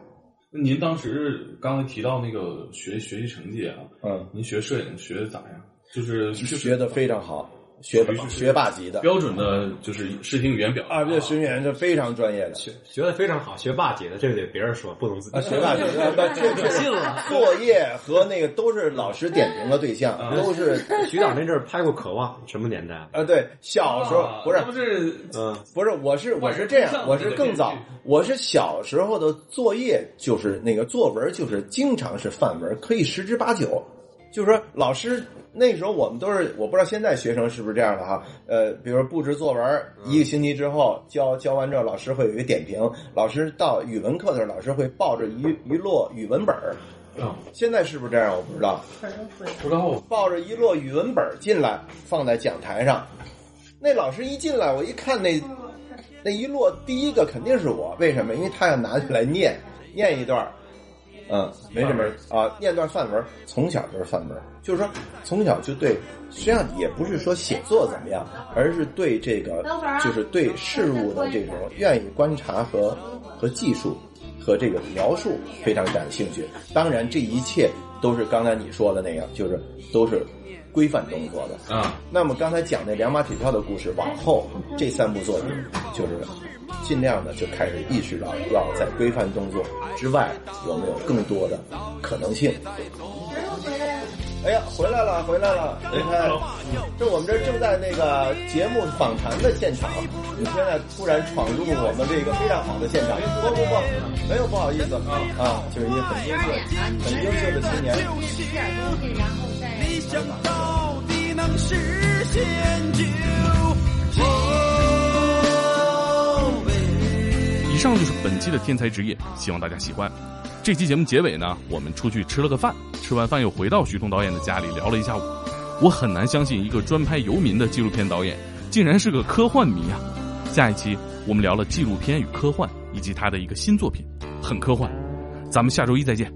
那您当时刚才提到那个学学习成绩啊，嗯，您学摄影学的咋样？就是就是学的非常好，学学霸级的标准的就是视听语言表达啊，这学员是非常专业的。学学的非常好，学霸级的，这个得别人说，不能自己啊，学霸级的。作业和那个都是老师点评的对象，都是 徐导那阵儿拍过《渴望》，什么年代？啊，对，小时候不是不是嗯，不是，我是我是这样，我是更早，我是小时候的作业就是那个作文，就是经常是范文，可以十之八九。就是说，老师那时候我们都是，我不知道现在学生是不是这样的哈。呃，比如说布置作文，一个星期之后交交完之后，老师会有一个点评。老师到语文课的时候，老师会抱着一一摞语文本儿。啊，现在是不是这样？我不知道。不知道抱着一摞语文本儿进来，放在讲台上。那老师一进来，我一看那那一摞，第一个肯定是我。为什么？因为他要拿起来念念一段儿，嗯，没什么啊，念段范文，从小就是范文，就是说从小就对，实际上也不是说写作怎么样，而是对这个就是对事物的这种愿意观察和和技术和这个描述非常感兴趣。当然，这一切都是刚才你说的那样，就是都是规范动作的。啊，那么刚才讲那两马铁跳的故事，往后这三部作品就是尽量的就开始意识到，要在规范动作之外有没有更多的可能性。哎呀，回来了，回来了！你看，这我们这正在那个节目访谈的现场，你你现在突然闯入我们这个非常好的现场，不不不，没有不好意思啊啊，就是一个很优秀、很优秀的青年。吃点东西，然后再。理想到底能实现。以上就是本期的天才职业，希望大家喜欢。这期节目结尾呢，我们出去吃了个饭，吃完饭又回到徐桐导演的家里聊了一下午。我很难相信一个专拍游民的纪录片导演，竟然是个科幻迷啊！下一期我们聊了纪录片与科幻，以及他的一个新作品，很科幻。咱们下周一再见。